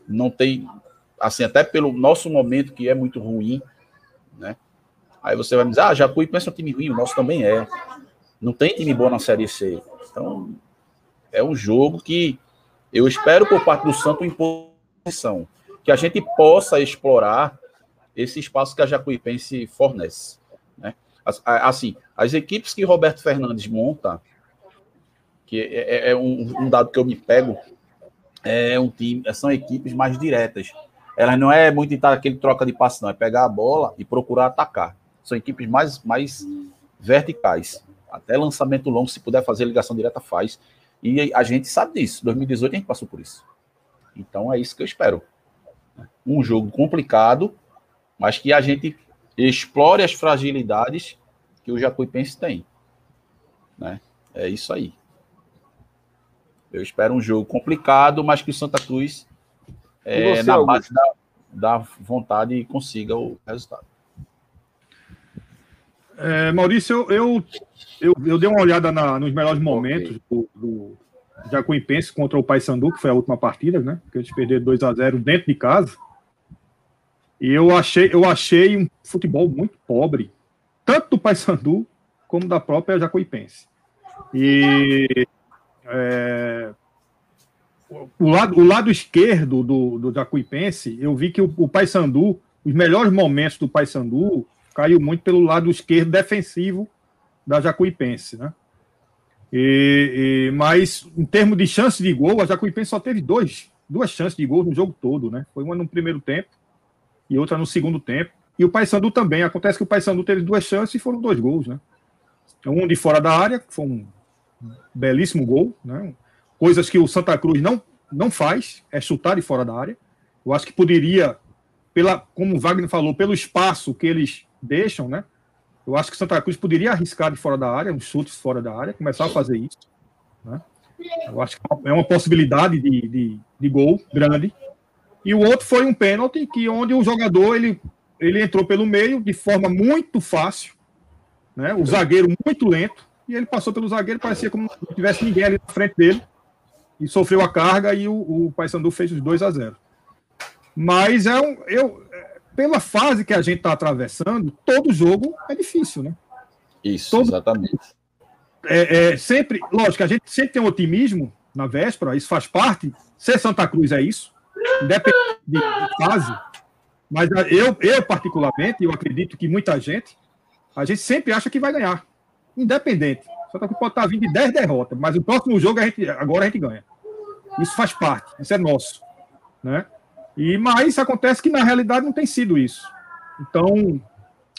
não tem, assim, até pelo nosso momento que é muito ruim, né? Aí você vai me dizer, ah, Jacuí pensa um time ruim, o nosso também é. Não tem time bom na Série C. Então, é um jogo que eu espero por parte do Santo imposição, que a gente possa explorar esse espaço que a Jacuipense fornece. Assim, as equipes que Roberto Fernandes monta, que é, é, é um, um, dado que eu me pego, é um time, são equipes mais diretas. Elas não é muito estar aquele troca de passe, não, é pegar a bola e procurar atacar. São equipes mais, mais verticais. Até lançamento longo, se puder fazer ligação direta, faz. E a gente sabe disso. 2018 a gente passou por isso. Então é isso que eu espero. Um jogo complicado, mas que a gente explore as fragilidades que o Jacuipense tem. Né? É isso aí. Eu espero um jogo complicado, mas que o Santa Cruz, é, você, na base da, da, vontade, consiga o resultado. É, Maurício, eu, eu, eu, dei uma olhada na, nos melhores momentos okay. do, do Jacuipense contra o Paysandu, que foi a última partida, né? Que eles perderam 2 a 0 dentro de casa. E eu achei, eu achei um futebol muito pobre, tanto do Paysandu como da própria Jacuipense. E é, o, lado, o lado esquerdo do, do Jacuipense, eu vi que o, o Paysandu, os melhores momentos do Paysandu caiu muito pelo lado esquerdo defensivo da Jacuipense, né? E, e, mas em termos de chance de gol, a Jacuipense só teve dois, duas chances de gol no jogo todo, né? Foi uma no primeiro tempo e outra no segundo tempo. E o Paysandu também. Acontece que o Paysandu teve duas chances e foram dois gols, né? Um de fora da área, que foi um belíssimo gol, né? Coisas que o Santa Cruz não, não faz, é chutar de fora da área. Eu acho que poderia, pela, como o Wagner falou, pelo espaço que eles deixam, né? Eu acho que o Santa Cruz poderia arriscar de fora da área, uns chutes fora da área, começar a fazer isso. Né? Eu acho que é uma possibilidade de, de, de gol grande. E o outro foi um pênalti que onde o jogador ele, ele entrou pelo meio de forma muito fácil, né? O zagueiro muito lento e ele passou pelo zagueiro, parecia como não tivesse ninguém ali na frente dele e sofreu a carga e o, o Paysandu fez os 2 a 0. Mas é um, eu pela fase que a gente está atravessando, todo jogo é difícil, né? Isso, todo, exatamente. É, é, sempre, lógico, a gente sempre tem um otimismo na véspera, isso faz parte. Ser Santa Cruz é isso independente de, fase. Mas eu, eu, particularmente, eu acredito que muita gente, a gente sempre acha que vai ganhar. Independente. Só que pode estar vindo de 10 derrotas, mas o próximo jogo a gente, agora a gente ganha. Isso faz parte, isso é nosso. Né? E, mas acontece que na realidade não tem sido isso. Então,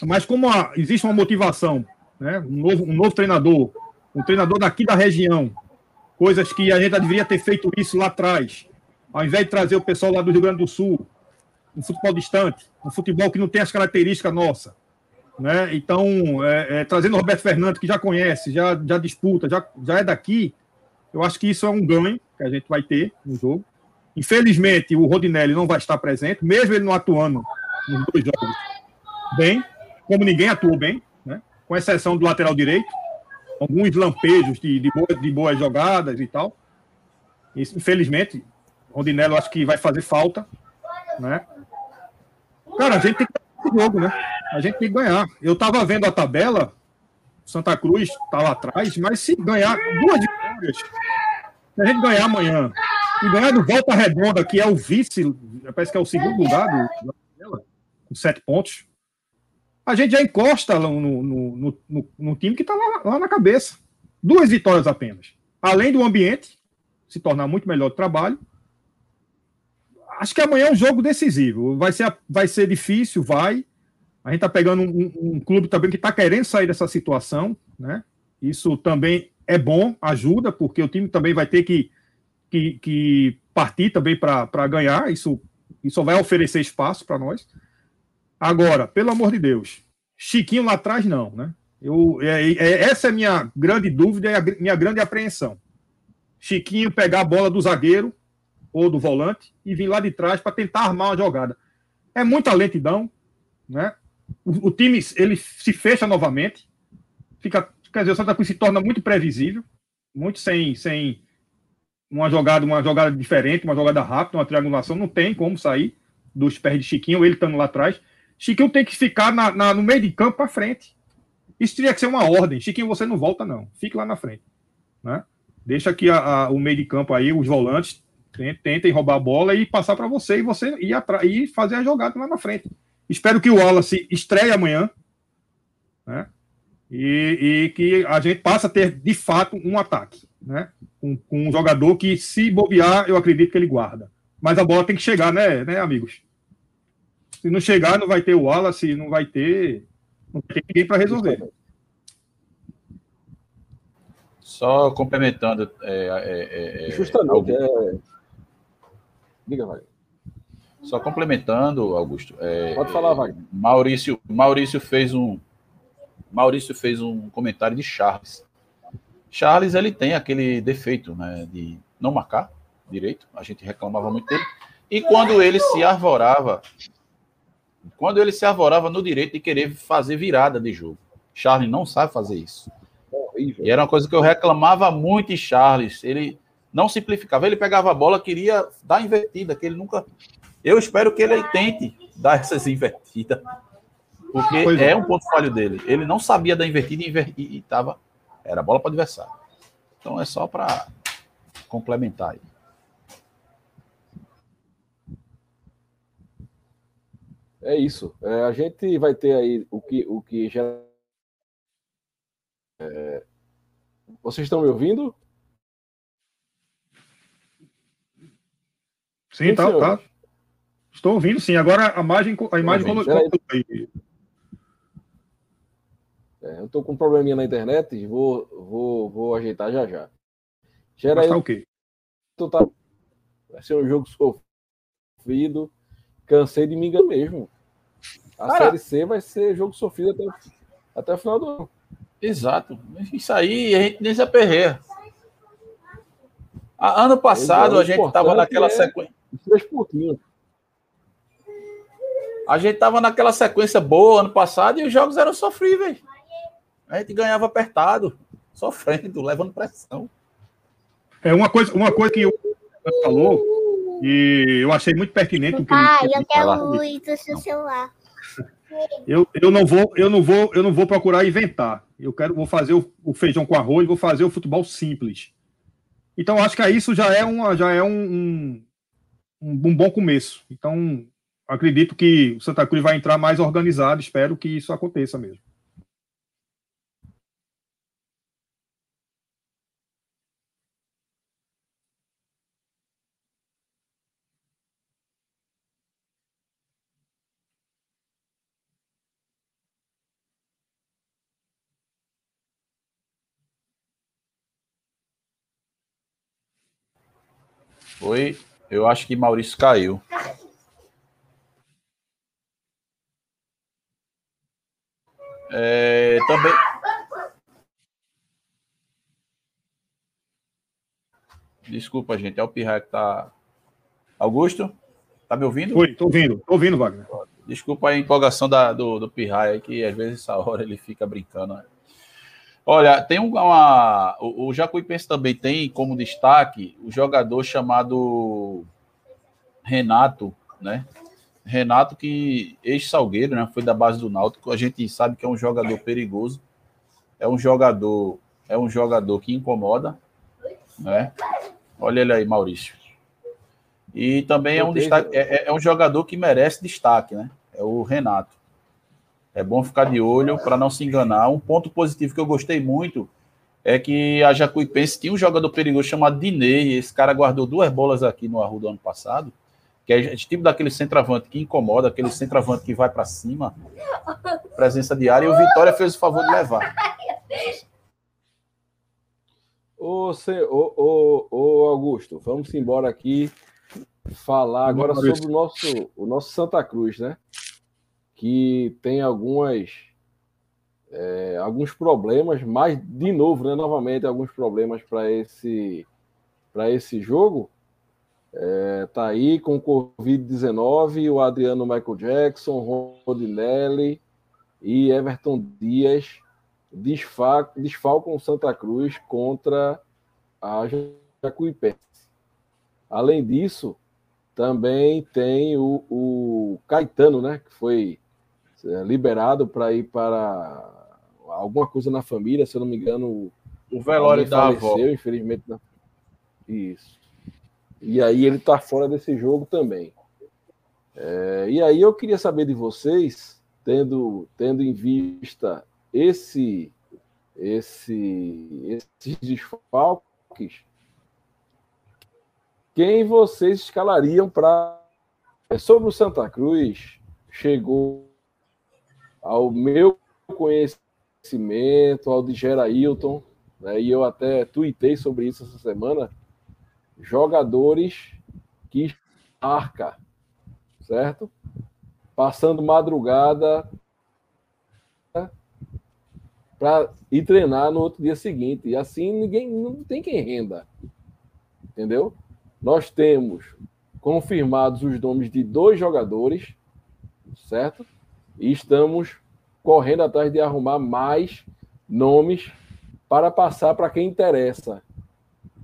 mas como a, existe uma motivação, né? um, novo, um novo treinador, um treinador daqui da região, coisas que a gente deveria ter feito isso lá atrás, ao invés de trazer o pessoal lá do Rio Grande do Sul, um futebol distante, um futebol que não tem as características nossas. Né? Então, é, é, trazendo o Roberto Fernandes, que já conhece, já, já disputa, já, já é daqui, eu acho que isso é um ganho que a gente vai ter no jogo. Infelizmente, o Rodinelli não vai estar presente, mesmo ele não atuando nos dois jogos bem, como ninguém atuou bem, né? com exceção do lateral direito, alguns lampejos de, de, boas, de boas jogadas e tal. Isso, infelizmente, Rondinello acho que vai fazer falta, né? Cara, a gente tem que ganhar jogo, né? A gente tem que ganhar. Eu tava vendo a tabela, Santa Cruz tá lá atrás, mas se ganhar duas vitórias, se a gente ganhar amanhã e ganhar do Volta Redonda, que é o vice, parece que é o segundo lugar do, tabela, com sete pontos, a gente já encosta no, no, no, no, time que está lá, lá na cabeça. Duas vitórias apenas. Além do ambiente se tornar muito melhor de trabalho. Acho que amanhã é um jogo decisivo. Vai ser, vai ser difícil, vai. A gente está pegando um, um, clube também que está querendo sair dessa situação, né? Isso também é bom, ajuda, porque o time também vai ter que, que, que partir também para ganhar. Isso, isso vai oferecer espaço para nós. Agora, pelo amor de Deus, Chiquinho lá atrás não, né? Eu, é, é, essa é a minha grande dúvida e a minha grande apreensão. Chiquinho pegar a bola do zagueiro ou do volante e vir lá de trás para tentar armar uma jogada. É muita lentidão, né? O, o, time ele se fecha novamente, fica, quer dizer, o Santa Cruz se torna muito previsível, muito sem, sem uma jogada, uma jogada diferente, uma jogada rápida, uma triangulação, não tem como sair dos pés de Chiquinho, ele estando lá atrás. Chiquinho tem que ficar na, na, no meio de campo para frente. Isso teria que ser uma ordem. Chiquinho, você não volta, não. Fique lá na frente. Né? Deixa aqui a, a, o meio de campo aí, os volantes, tentem roubar a bola e passar para você e você ir atrás e fazer a jogada lá na frente. Espero que o Wallace estreie amanhã, né? E, e, que a gente passe a ter de fato um ataque, né? Com, com, um jogador que, se bobear, eu acredito que ele guarda. Mas a bola tem que chegar, né, né, amigos? Se não chegar, não vai ter o Wallace, não vai ter, não tem ninguém para resolver. Só complementando. É, é, é, Justamente. É... Diga, vai. Só complementando, Augusto. É, Pode falar, vai. Maurício, Maurício fez um. Maurício fez um comentário de Charles. Charles ele tem aquele defeito, né, de não marcar direito. A gente reclamava muito dele. E quando ele se arvorava, quando ele se arvorava no direito de querer fazer virada de jogo. Charles não sabe fazer isso. Horrível. E era uma coisa que eu reclamava muito em Charles. Ele não simplificava. Ele pegava a bola, queria dar invertida, que ele nunca. Eu espero que ele tente dar essas invertidas. Porque é. é um ponto falho dele. Ele não sabia da invertida e estava. Era bola para adversário. Então é só para complementar aí. É isso. É, a gente vai ter aí o que, o que já é... Vocês estão me ouvindo? Sim, sim tá, tá. Estou ouvindo, sim. Agora a imagem, a imagem colocou aí. É, eu estou com um probleminha na internet, vou, vou, vou ajeitar já já. Gera Mas tá ok. Tu tá... Vai ser um jogo sofrido. Cansei de me enganar mesmo. A Cara... Série C vai ser jogo sofrido até, até o final do ano. Exato. Isso aí a gente nem se aperreia. Ano passado a gente estava naquela é sequência. Três pontinhos. A gente estava naquela sequência boa ano passado e os jogos eram sofríveis. A gente ganhava apertado, sofrendo, levando pressão. É uma coisa, uma coisa que o falou e eu achei muito pertinente o que Pai, eu quero muito o seu celular. [LAUGHS] Eu, eu não vou, eu não vou, eu não vou procurar inventar. Eu quero, vou fazer o, o feijão com arroz, vou fazer o futebol simples. Então acho que isso já é uma, já é um, um, um bom começo. Então acredito que o Santa Cruz vai entrar mais organizado. Espero que isso aconteça mesmo. Foi. Eu acho que Maurício caiu. É, também. Desculpa, gente. É o Pirra que tá. Augusto? Tá me ouvindo? Oi, tô ouvindo, tô ouvindo, Wagner. Desculpa a empolgação da, do, do Pirraia, que às vezes essa hora ele fica brincando. Olha, tem uma. O, o Jacuipense também tem como destaque o jogador chamado Renato, né? Renato, que ex-salgueiro, né? Foi da base do Náutico. A gente sabe que é um jogador perigoso. É um jogador, é um jogador que incomoda, né? Olha ele aí, Maurício. E também é um, destaque, é, é um jogador que merece destaque, né? É o Renato. É bom ficar de olho para não se enganar. Um ponto positivo que eu gostei muito é que a Jacuipense tinha um jogador perigoso chamado Dinei. Esse cara guardou duas bolas aqui no Arru do ano passado, que é tipo daquele centroavante que incomoda, aquele centroavante que vai para cima, presença diária, e o Vitória fez o favor de levar. Ô, ô, ô, ô Augusto, vamos embora aqui falar agora sobre o nosso, o nosso Santa Cruz, né? Que tem algumas é, alguns problemas, mas de novo, né, novamente, alguns problemas para esse, para esse jogo. É, tá aí com o Covid-19, o Adriano Michael Jackson, Rodinelli e Everton Dias desfalcam Santa Cruz contra a Jacuipense. Além disso, também tem o, o Caetano, né, que foi liberado para ir para alguma coisa na família, se eu não me engano. O velório da faleceu, avó. infelizmente. Na... Isso. E aí ele está fora desse jogo também. É, e aí eu queria saber de vocês, tendo, tendo em vista esse, esse, esses desfalques, quem vocês escalariam para. É, sobre o Santa Cruz, chegou ao meu conhecimento Cimento, Aldigera Hilton, né, e eu até tuitei sobre isso essa semana, jogadores que arca, certo? Passando madrugada para ir treinar no outro dia seguinte. E assim ninguém não tem quem renda. Entendeu? Nós temos confirmados os nomes de dois jogadores, certo? E estamos correndo atrás de arrumar mais nomes para passar para quem interessa.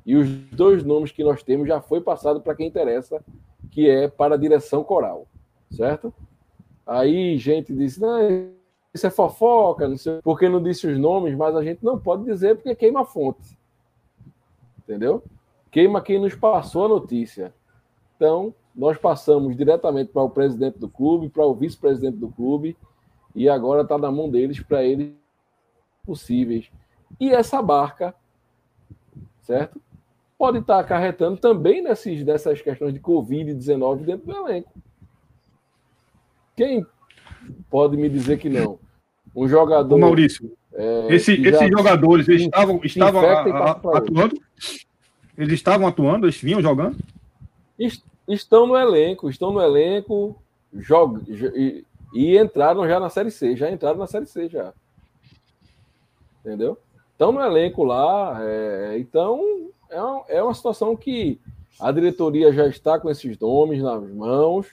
E os dois nomes que nós temos já foi passado para quem interessa, que é para a direção coral, certo? Aí gente disse, não, isso é fofoca, não sei porque não disse os nomes, mas a gente não pode dizer porque queima a fonte. Entendeu? Queima quem nos passou a notícia. Então, nós passamos diretamente para o presidente do clube, para o vice-presidente do clube, e agora está na mão deles para eles possíveis. E essa barca, certo? Pode estar tá acarretando também nesses, nessas questões de Covid-19 dentro do elenco. Quem pode me dizer que não? Um jogador. Ô Maurício, é, esse, esses jogadores eles estavam, estavam a, a, atuando? Eles estavam atuando? Eles vinham jogando? Estão no elenco, estão no elenco, jogam, e entraram já na Série C, já entraram na Série C já. Entendeu? Estão no elenco lá, é, então é uma, é uma situação que a diretoria já está com esses nomes nas mãos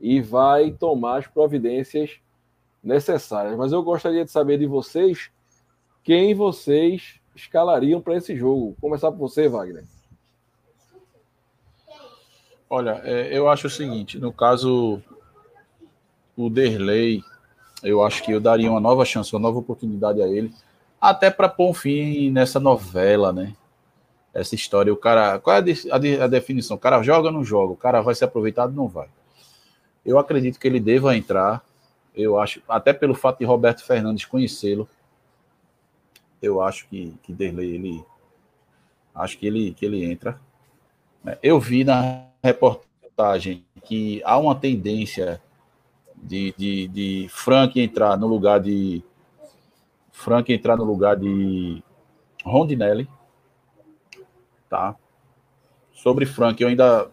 e vai tomar as providências necessárias. Mas eu gostaria de saber de vocês quem vocês escalariam para esse jogo. Vou começar por você, Wagner. Olha, é, eu acho o seguinte: no caso o Derley, eu acho que eu daria uma nova chance, uma nova oportunidade a ele, até para pôr um fim nessa novela, né? Essa história, o cara. Qual é a, de, a, definição? O cara joga ou não joga? O cara vai ser aproveitado não vai? Eu acredito que ele deva entrar. Eu acho, até pelo fato de Roberto Fernandes conhecê-lo, eu acho que, que Derley, ele. Acho que ele, que ele entra. Eu vi na reportagem que há uma tendência de, de, de Frank entrar no lugar de Frank entrar no lugar de Rondinelli, tá? Sobre Frank eu ainda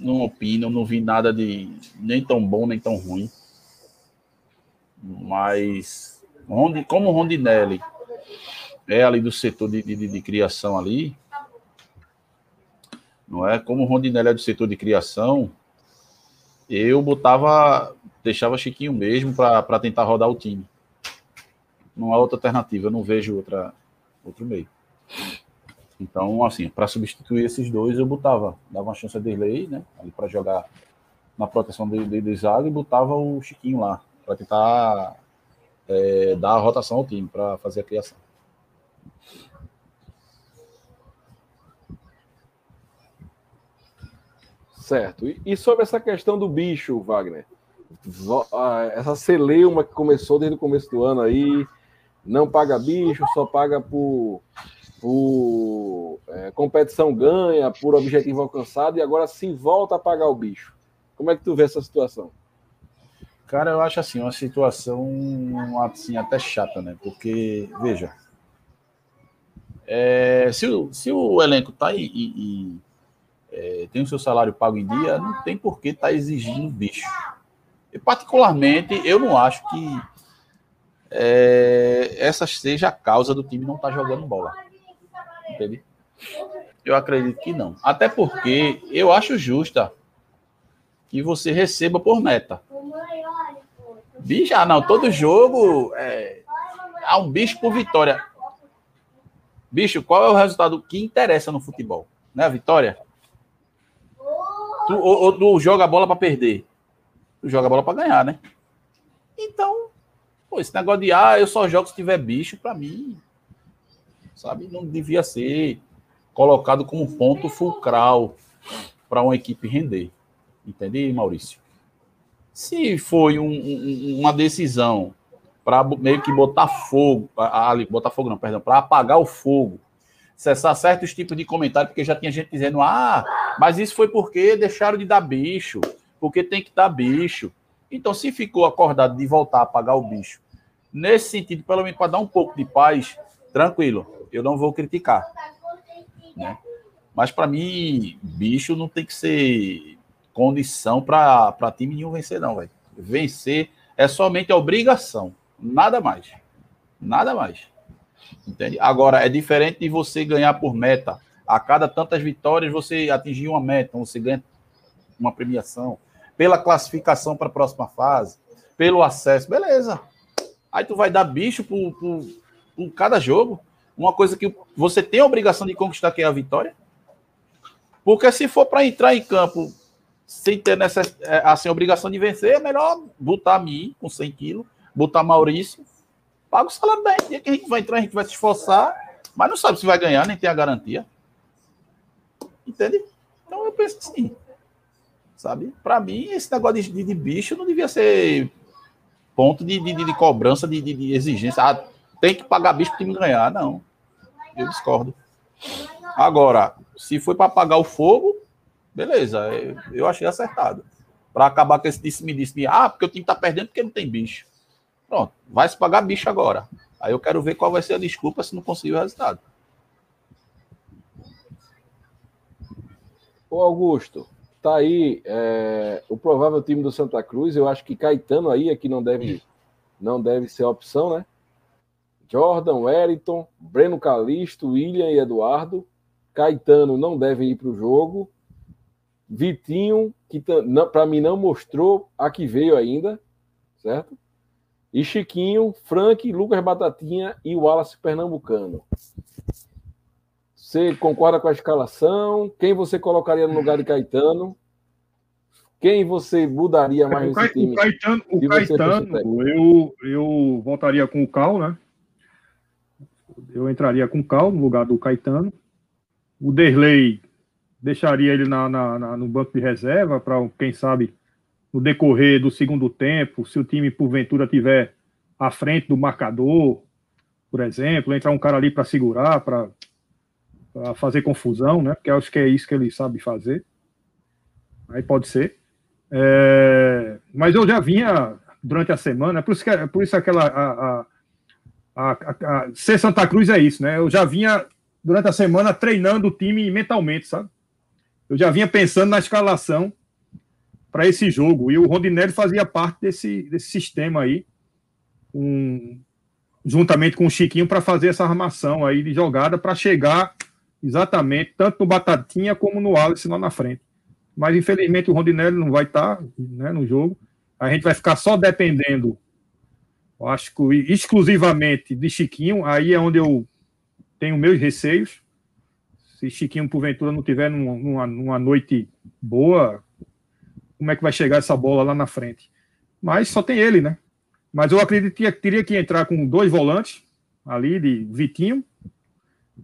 não opino, não vi nada de nem tão bom nem tão ruim, mas como Rondinelli é ali do setor de, de, de criação ali, não é? Como Rondinelli é do setor de criação, eu botava, deixava Chiquinho mesmo para tentar rodar o time. Não há outra alternativa, eu não vejo outra, outro meio. Então, assim, para substituir esses dois, eu botava, dava uma chance a Derlei, né, para jogar na proteção de, de, de zaga e botava o Chiquinho lá, para tentar é, dar a rotação ao time, para fazer a criação. Certo. E, sobre essa questão do bicho, Wagner? essa celeuma que começou desde o começo do ano aí, não paga bicho, só paga por, por é, competição ganha, por objetivo alcançado, e agora sim volta a pagar o bicho. Como é que tu vê essa situação? Cara, eu acho assim, uma situação assim, até chata, né? Porque, veja, é, se, o, se o elenco tá e, e é, tem o seu salário pago em dia, não tem por que estar tá exigindo bicho. E, particularmente, eu não acho que é, essa seja a causa do time não estar tá jogando bola. Entende? Eu acredito que não. Até porque eu acho justa que você receba por meta. Bicho, ah, não, todo jogo é, há um bicho por vitória. Bicho, qual é o resultado que interessa no futebol? Né, a vitória? Tu, ou, ou tu joga a bola para perder? Tu joga a bola para ganhar, né? Então, pô, esse negócio de ah, eu só jogo se tiver bicho, para mim, sabe, não devia ser colocado como ponto fulcral para uma equipe render. Entende, Maurício? Se foi um, um, uma decisão para meio que botar fogo, ali, botar fogo não, perdão, para apagar o fogo, cessar certos tipos de comentários, porque já tinha gente dizendo, ah, mas isso foi porque deixaram de dar bicho, porque tem que dar bicho. Então, se ficou acordado de voltar a apagar o bicho, nesse sentido, pelo menos para dar um pouco de paz, tranquilo, eu não vou criticar. Né? Mas para mim, bicho não tem que ser condição para time nenhum vencer, não, velho. Vencer é somente a obrigação, nada mais. Nada mais. Entende? Agora, é diferente de você ganhar por meta. A cada tantas vitórias, você atingir uma meta, você ganha uma premiação. Pela classificação para a próxima fase, pelo acesso, beleza. Aí tu vai dar bicho por, por, por cada jogo. Uma coisa que você tem a obrigação de conquistar, que é a vitória. Porque se for para entrar em campo sem ter necess... É, assim, obrigação de vencer, é melhor botar mim com 100 quilos, botar Maurício, paga o salário da gente, que a gente vai entrar, a gente vai se esforçar, mas não sabe se vai ganhar, nem tem a garantia. Entende? Então eu penso assim, sabe? Para mim, esse negócio de, de, bicho não devia ser ponto de, de, de cobrança, de, de, exigência. Ah, tem que pagar bicho para time ganhar. Não. Eu discordo. Agora, se foi para apagar o fogo, Beleza, eu achei acertado. Para acabar com esse disse-me-disse, ah, porque o time tá perdendo porque não tem bicho. Pronto, vai se pagar bicho agora. Aí eu quero ver qual vai ser a desculpa se não conseguir o resultado. Ô Augusto, tá aí é, o provável time do Santa Cruz. Eu acho que Caetano aí é que não deve, não deve ser a opção, né? Jordan, Wellington, Breno Calisto, William e Eduardo. Caetano não deve ir para o jogo. Vitinho, que para mim não mostrou a que veio ainda, certo? E Chiquinho, Frank, Lucas Batatinha e Wallace Pernambucano. Você concorda com a escalação? Quem você colocaria no lugar de Caetano? Quem você mudaria mais o nesse time? O Caetano, o Caetano eu, eu voltaria com o Cal, né? Eu entraria com o Cal no lugar do Caetano. O Derlei deixaria ele na, na, na no banco de reserva para, quem sabe, no decorrer do segundo tempo, se o time porventura tiver à frente do marcador, por exemplo, entrar um cara ali para segurar, para fazer confusão, né? Porque acho que é isso que ele sabe fazer. Aí pode ser. É, mas eu já vinha durante a semana, por isso, que, é, por isso aquela. A, a, a, a, ser Santa Cruz é isso, né? Eu já vinha durante a semana treinando o time mentalmente, sabe? eu já vinha pensando na escalação para esse jogo. E o Rondinelli fazia parte desse, desse sistema aí, um, juntamente com o Chiquinho, para fazer essa armação aí de jogada para chegar exatamente tanto no Batatinha como no Alisson lá na frente. Mas infelizmente o Rondinelli não vai estar tá, né, no jogo. A gente vai ficar só dependendo, acho que exclusivamente de Chiquinho. Aí é onde eu tenho meus receios se Chiquinho, porventura, não tiver numa, numa noite boa, como é que vai chegar essa bola lá na frente? Mas só tem ele, né? Mas eu acredito que teria que entrar com dois volantes ali, de Vitinho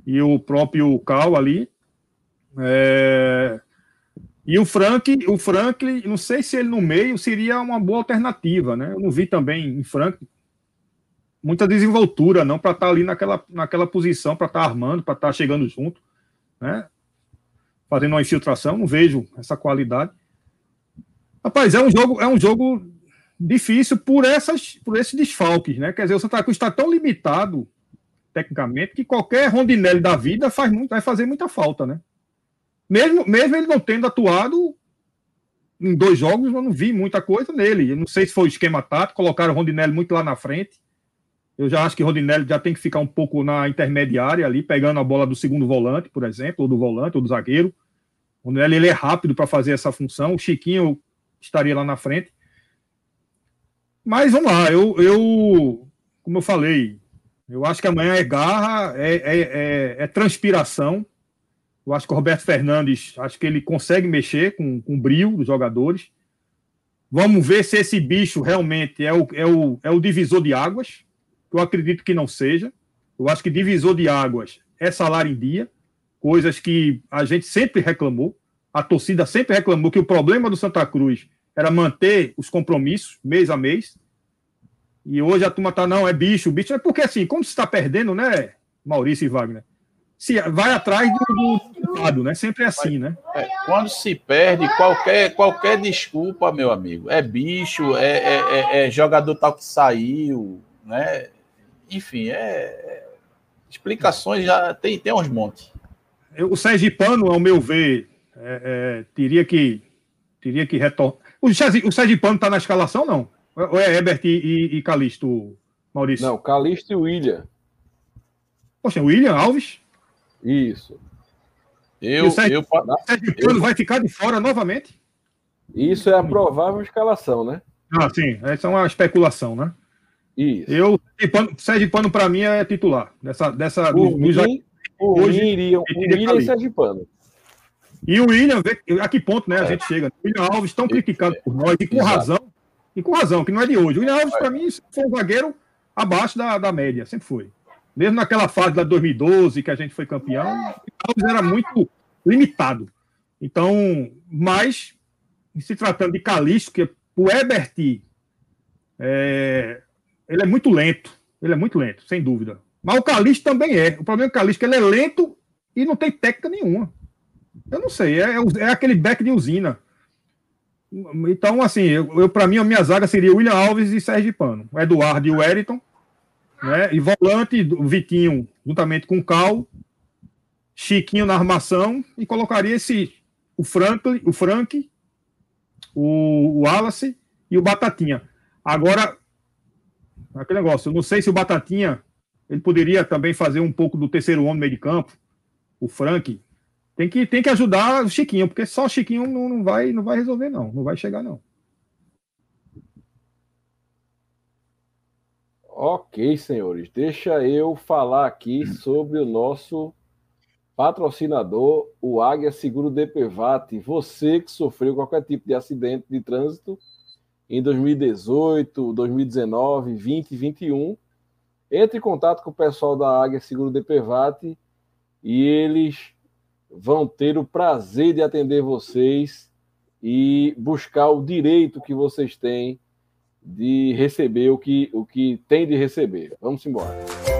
e o próprio Cal ali. É... E o Frank, o Franklin, não sei se ele no meio seria uma boa alternativa, né? Eu não vi também em Frank muita desenvoltura, não, para estar tá ali naquela, naquela posição, para estar tá armando, para estar tá chegando junto, né? Fazendo uma infiltração, não vejo essa qualidade. Rapaz, é um jogo, é um jogo difícil por essas, por esses desfalques, né? Quer dizer, o Santa Cruz está tão limitado tecnicamente que qualquer rondinelli da vida faz muito, vai fazer muita falta, né? Mesmo, mesmo ele não tendo atuado em dois jogos, eu não vi muita coisa nele. Eu não sei se foi o esquema tático, colocaram o Rondinelli muito lá na frente. Eu já acho que o Rondinelli já tem que ficar um pouco na intermediária ali, pegando a bola do segundo volante, por exemplo, ou do volante, ou do zagueiro. O Rondinelli ele é rápido para fazer essa função. O Chiquinho estaria lá na frente. Mas vamos lá, eu, eu como eu falei, eu acho que amanhã é garra, é, é, é, é transpiração. Eu acho que o Roberto Fernandes, acho que ele consegue mexer com, com o brilho dos jogadores. Vamos ver se esse bicho realmente é o, é o, é o divisor de águas. Eu acredito que não seja. Eu acho que divisor de águas é salário em dia, coisas que a gente sempre reclamou. A torcida sempre reclamou que o problema do Santa Cruz era manter os compromissos mês a mês. E hoje a turma tá, não, é bicho, bicho. É porque assim, como se está perdendo, né, Maurício e Wagner? Se vai atrás do, lado, né? Sempre é assim, né? É, quando se perde, qualquer, qualquer desculpa, meu amigo, é bicho, é, é, é, é jogador tal que saiu, né? Enfim, é, é explicações já tem, tem uns montes. O Sergipano, ao meu ver, é, teria que teria que retornar. O, Sergipano está na escalação, não? Ou é Herbert e, e Calixto, Maurício? Não, Calixto e William. Poxa, William Alves? Isso. Eu, o Sérgio, eu, eu, vai ficar de fora novamente? Isso é a provável escalação, né? Ah, sim. Essa é uma especulação, né? Isso. Eu, Sérgio Pano, para mim, é titular. Dessa, dessa, o William, hoje, iriam, o William e Sérgio Pano. E o William, a que ponto né, a é. gente chega? O William Alves, tão criticado por nós, e com Exato. razão, e com razão, que não é de hoje. O William Alves, para mim, foi um zagueiro abaixo da, da média, sempre foi. Mesmo naquela fase da 2012, que a gente foi campeão, o Alves era muito limitado. Então, mas, se tratando de Calixto, que o Ebert, é, ele é muito lento. Ele é muito lento, sem dúvida. Mas o Calixto também é. O problema do Calixto é que ele é lento e não tem técnica nenhuma. Eu não sei, é, é aquele back de usina. Então, assim, eu, eu para mim, a minha zaga seria William Alves e Sérgio Pano. Eduardo e Wellington. Né? E volante, Vitinho, juntamente com o Cal. Chiquinho na armação. E colocaria esse, o Frank, o, Frank, o, Wallace e o Batatinha. Agora, aquele negócio, eu não sei se o Batatinha ele poderia também fazer um pouco do terceiro homem meio de campo. O Frank, tem que, tem que ajudar o Chiquinho, porque só o Chiquinho não, não, vai, não vai resolver, não. Não vai chegar, não. Ok, senhores. Deixa eu falar aqui sobre o nosso patrocinador, o Águia Seguro DPVAT. Você que sofreu qualquer tipo de acidente de trânsito em 2018, 2019, 20 21, entre em contato com o pessoal da Águia Seguro DPVAT e eles vão ter o prazer de atender vocês e buscar o direito que vocês têm de receber o que, o que tem de receber. Vamos embora.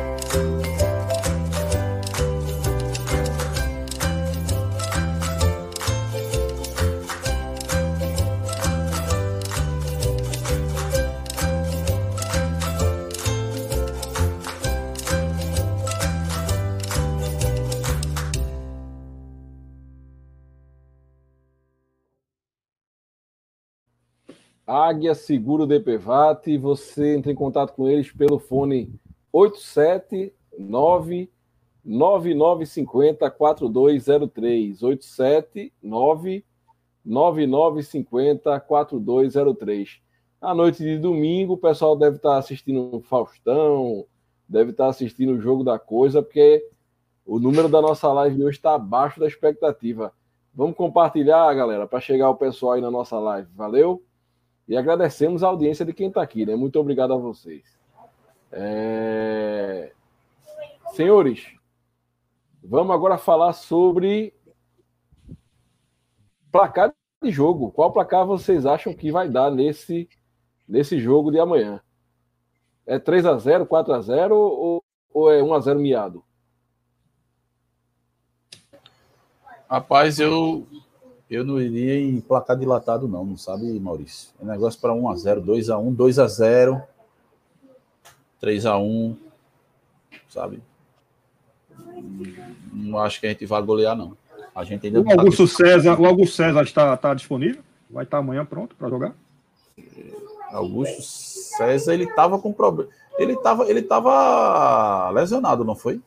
Águia Seguro DPVAT. Você entra em contato com eles pelo fone 879 9950 4203. 879 9950 4203. À noite de domingo, o pessoal deve estar assistindo Faustão, deve estar assistindo o Jogo da Coisa, porque o número da nossa live hoje está abaixo da expectativa. Vamos compartilhar, galera, para chegar o pessoal aí na nossa live. Valeu? E agradecemos a audiência de quem está aqui, né? Muito obrigado a vocês. É... Senhores, vamos agora falar sobre placar de jogo. Qual placar vocês acham que vai dar nesse, nesse jogo de amanhã? É 3 a 0 4 a 0 ou, ou é 1 a 0 miado? Rapaz, eu eu não iria em placar dilatado não, não sabe, Maurício? É negócio para 1 a 0, 2 a 1, 2 a 0, 3 a 1, sabe? Não acho que a gente vai golear não. A gente ainda o tá Augusto tá... César, o Augusto César está, está disponível? Vai estar amanhã pronto para jogar? Augusto César, ele estava com problema. Ele estava ele tava lesionado, não foi?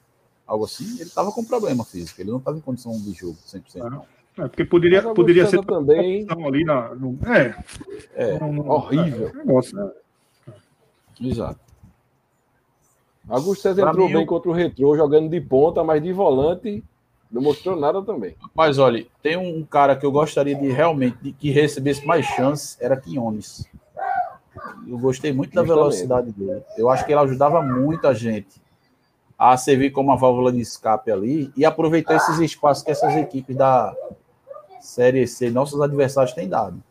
Algo assim? Ele estava com problema físico. Ele não estava em condição de jogo 100%. Não. É, porque poderia, poderia ser também ali na, no, é, é no, no, horrível. É, negócio, né? Exato. Augusto César entrou bem eu... contra o Retrô, jogando de ponta, mas de volante não mostrou nada também. Mas olha, tem um cara que eu gostaria de realmente de que recebesse mais chances, era Quinones. Eu gostei muito da velocidade dele. Eu acho que ele ajudava muito a gente a servir como uma válvula de escape ali e aproveitar esses espaços que essas equipes da Série C, nossos adversários, têm dado.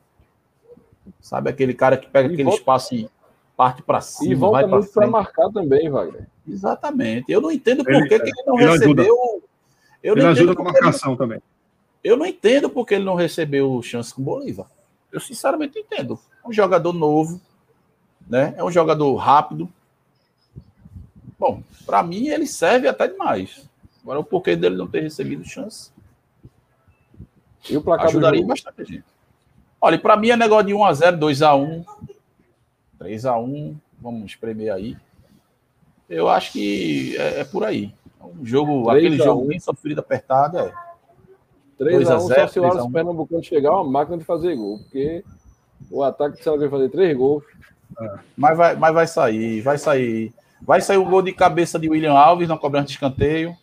Sabe aquele cara que pega e aquele volta... espaço e parte para cima, e volta vai para marcar também, Wagner. Exatamente. Eu não entendo por ele, que, que ele não ele recebeu ajuda. Eu ele ajuda com a marcação também. Eu não entendo porque ele não recebeu chance com o Bolívar. Eu sinceramente entendo. Um jogador novo, né? É um jogador rápido. Bom, para mim ele serve até demais. Agora o porquê dele não ter recebido chance. E o placar ajudaria bastante gente. Olha, para mim é negócio de 1 a 0, 2 a 1, 3 a 1, vamos espremer aí. Eu acho que é, é por aí. Um jogo, aquele jogo bem sofrido, apertado, é. 3 a 1 só se o Pernambucano chegar uma máquina de fazer gol, porque o ataque de vai fazer três gols. É. Mas, vai, mas vai sair, vai sair. Vai sair o gol de cabeça de William Alves na cobrança de escanteio.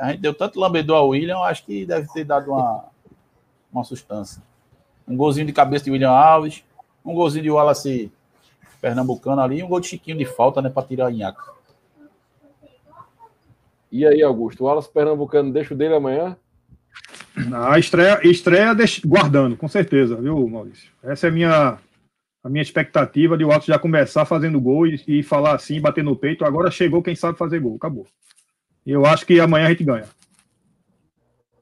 A gente deu tanto lambedor ao William, acho que deve ter dado uma, uma sustância. Um golzinho de cabeça de William Alves, um golzinho de Wallace Pernambucano ali, um gol de Chiquinho de falta, né, para tirar a Inhaca. E aí, Augusto, o Wallace Pernambucano deixa o dele amanhã? A estreia, estreia guardando, com certeza, viu, Maurício? Essa é a minha, a minha expectativa de o Wallace já começar fazendo gol e, e falar assim, bater no peito. Agora chegou quem sabe fazer gol, acabou. E eu acho que amanhã a gente ganha.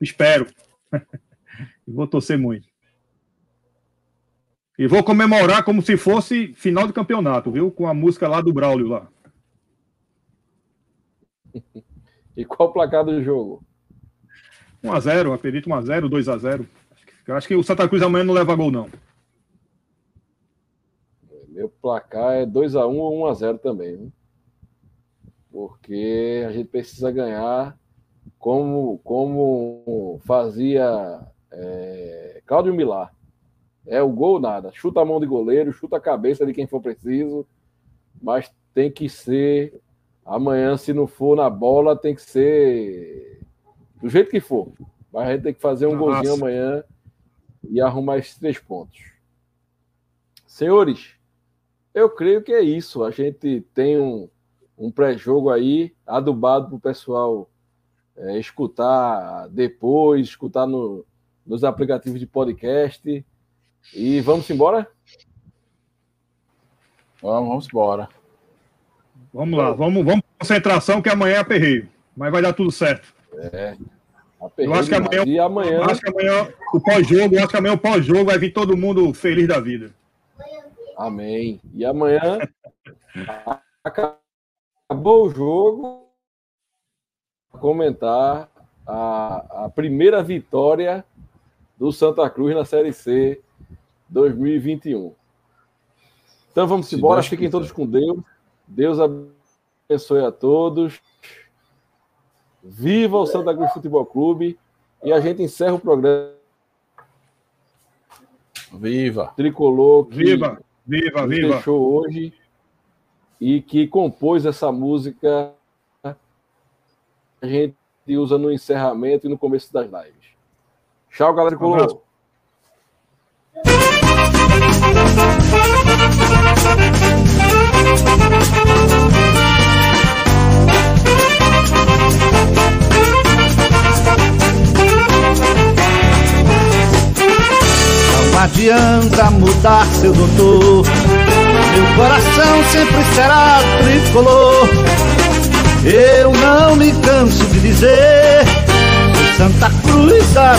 Espero. [LAUGHS] vou torcer muito. E vou comemorar como se fosse final de campeonato, viu? Com a música lá do Braulio lá. [LAUGHS] E qual o placar do jogo? 1x0, acredito 1x0, 2x0. Acho que o Santa Cruz amanhã não leva gol, não. Meu placar é 2x1 ou 1x0 também. Né? Porque a gente precisa ganhar como, como fazia é, Cláudio Milar. É o gol, nada. Chuta a mão de goleiro, chuta a cabeça de quem for preciso, mas tem que ser Amanhã, se não for na bola, tem que ser do jeito que for. Mas a gente tem que fazer um Nossa. golzinho amanhã e arrumar esses três pontos. Senhores, eu creio que é isso. A gente tem um, um pré-jogo aí adubado para o pessoal é, escutar depois, escutar no, nos aplicativos de podcast. E vamos embora? Vamos, vamos embora. Vamos lá, vamos, vamos concentração que amanhã é aperreio, mas vai dar tudo certo. É. Eu acho que amanhã, e amanhã... acho que amanhã o pós-jogo, eu acho que amanhã o pós-jogo vai vir todo mundo feliz da vida. Amém. E amanhã [LAUGHS] acabou o jogo comentar a, a primeira vitória do Santa Cruz na Série C 2021. Então vamos embora, fiquem todos com Deus. Deus abençoe a todos. Viva o Santa Cruz Futebol Clube. E a gente encerra o programa. Viva! Tricolor. Que viva! Viva, viva! Deixou hoje e que compôs essa música. A gente usa no encerramento e no começo das lives. Tchau, galera. Um adianta mudar, seu doutor. Meu coração sempre será tricolor. Eu não me canso de dizer, Santa Cruz da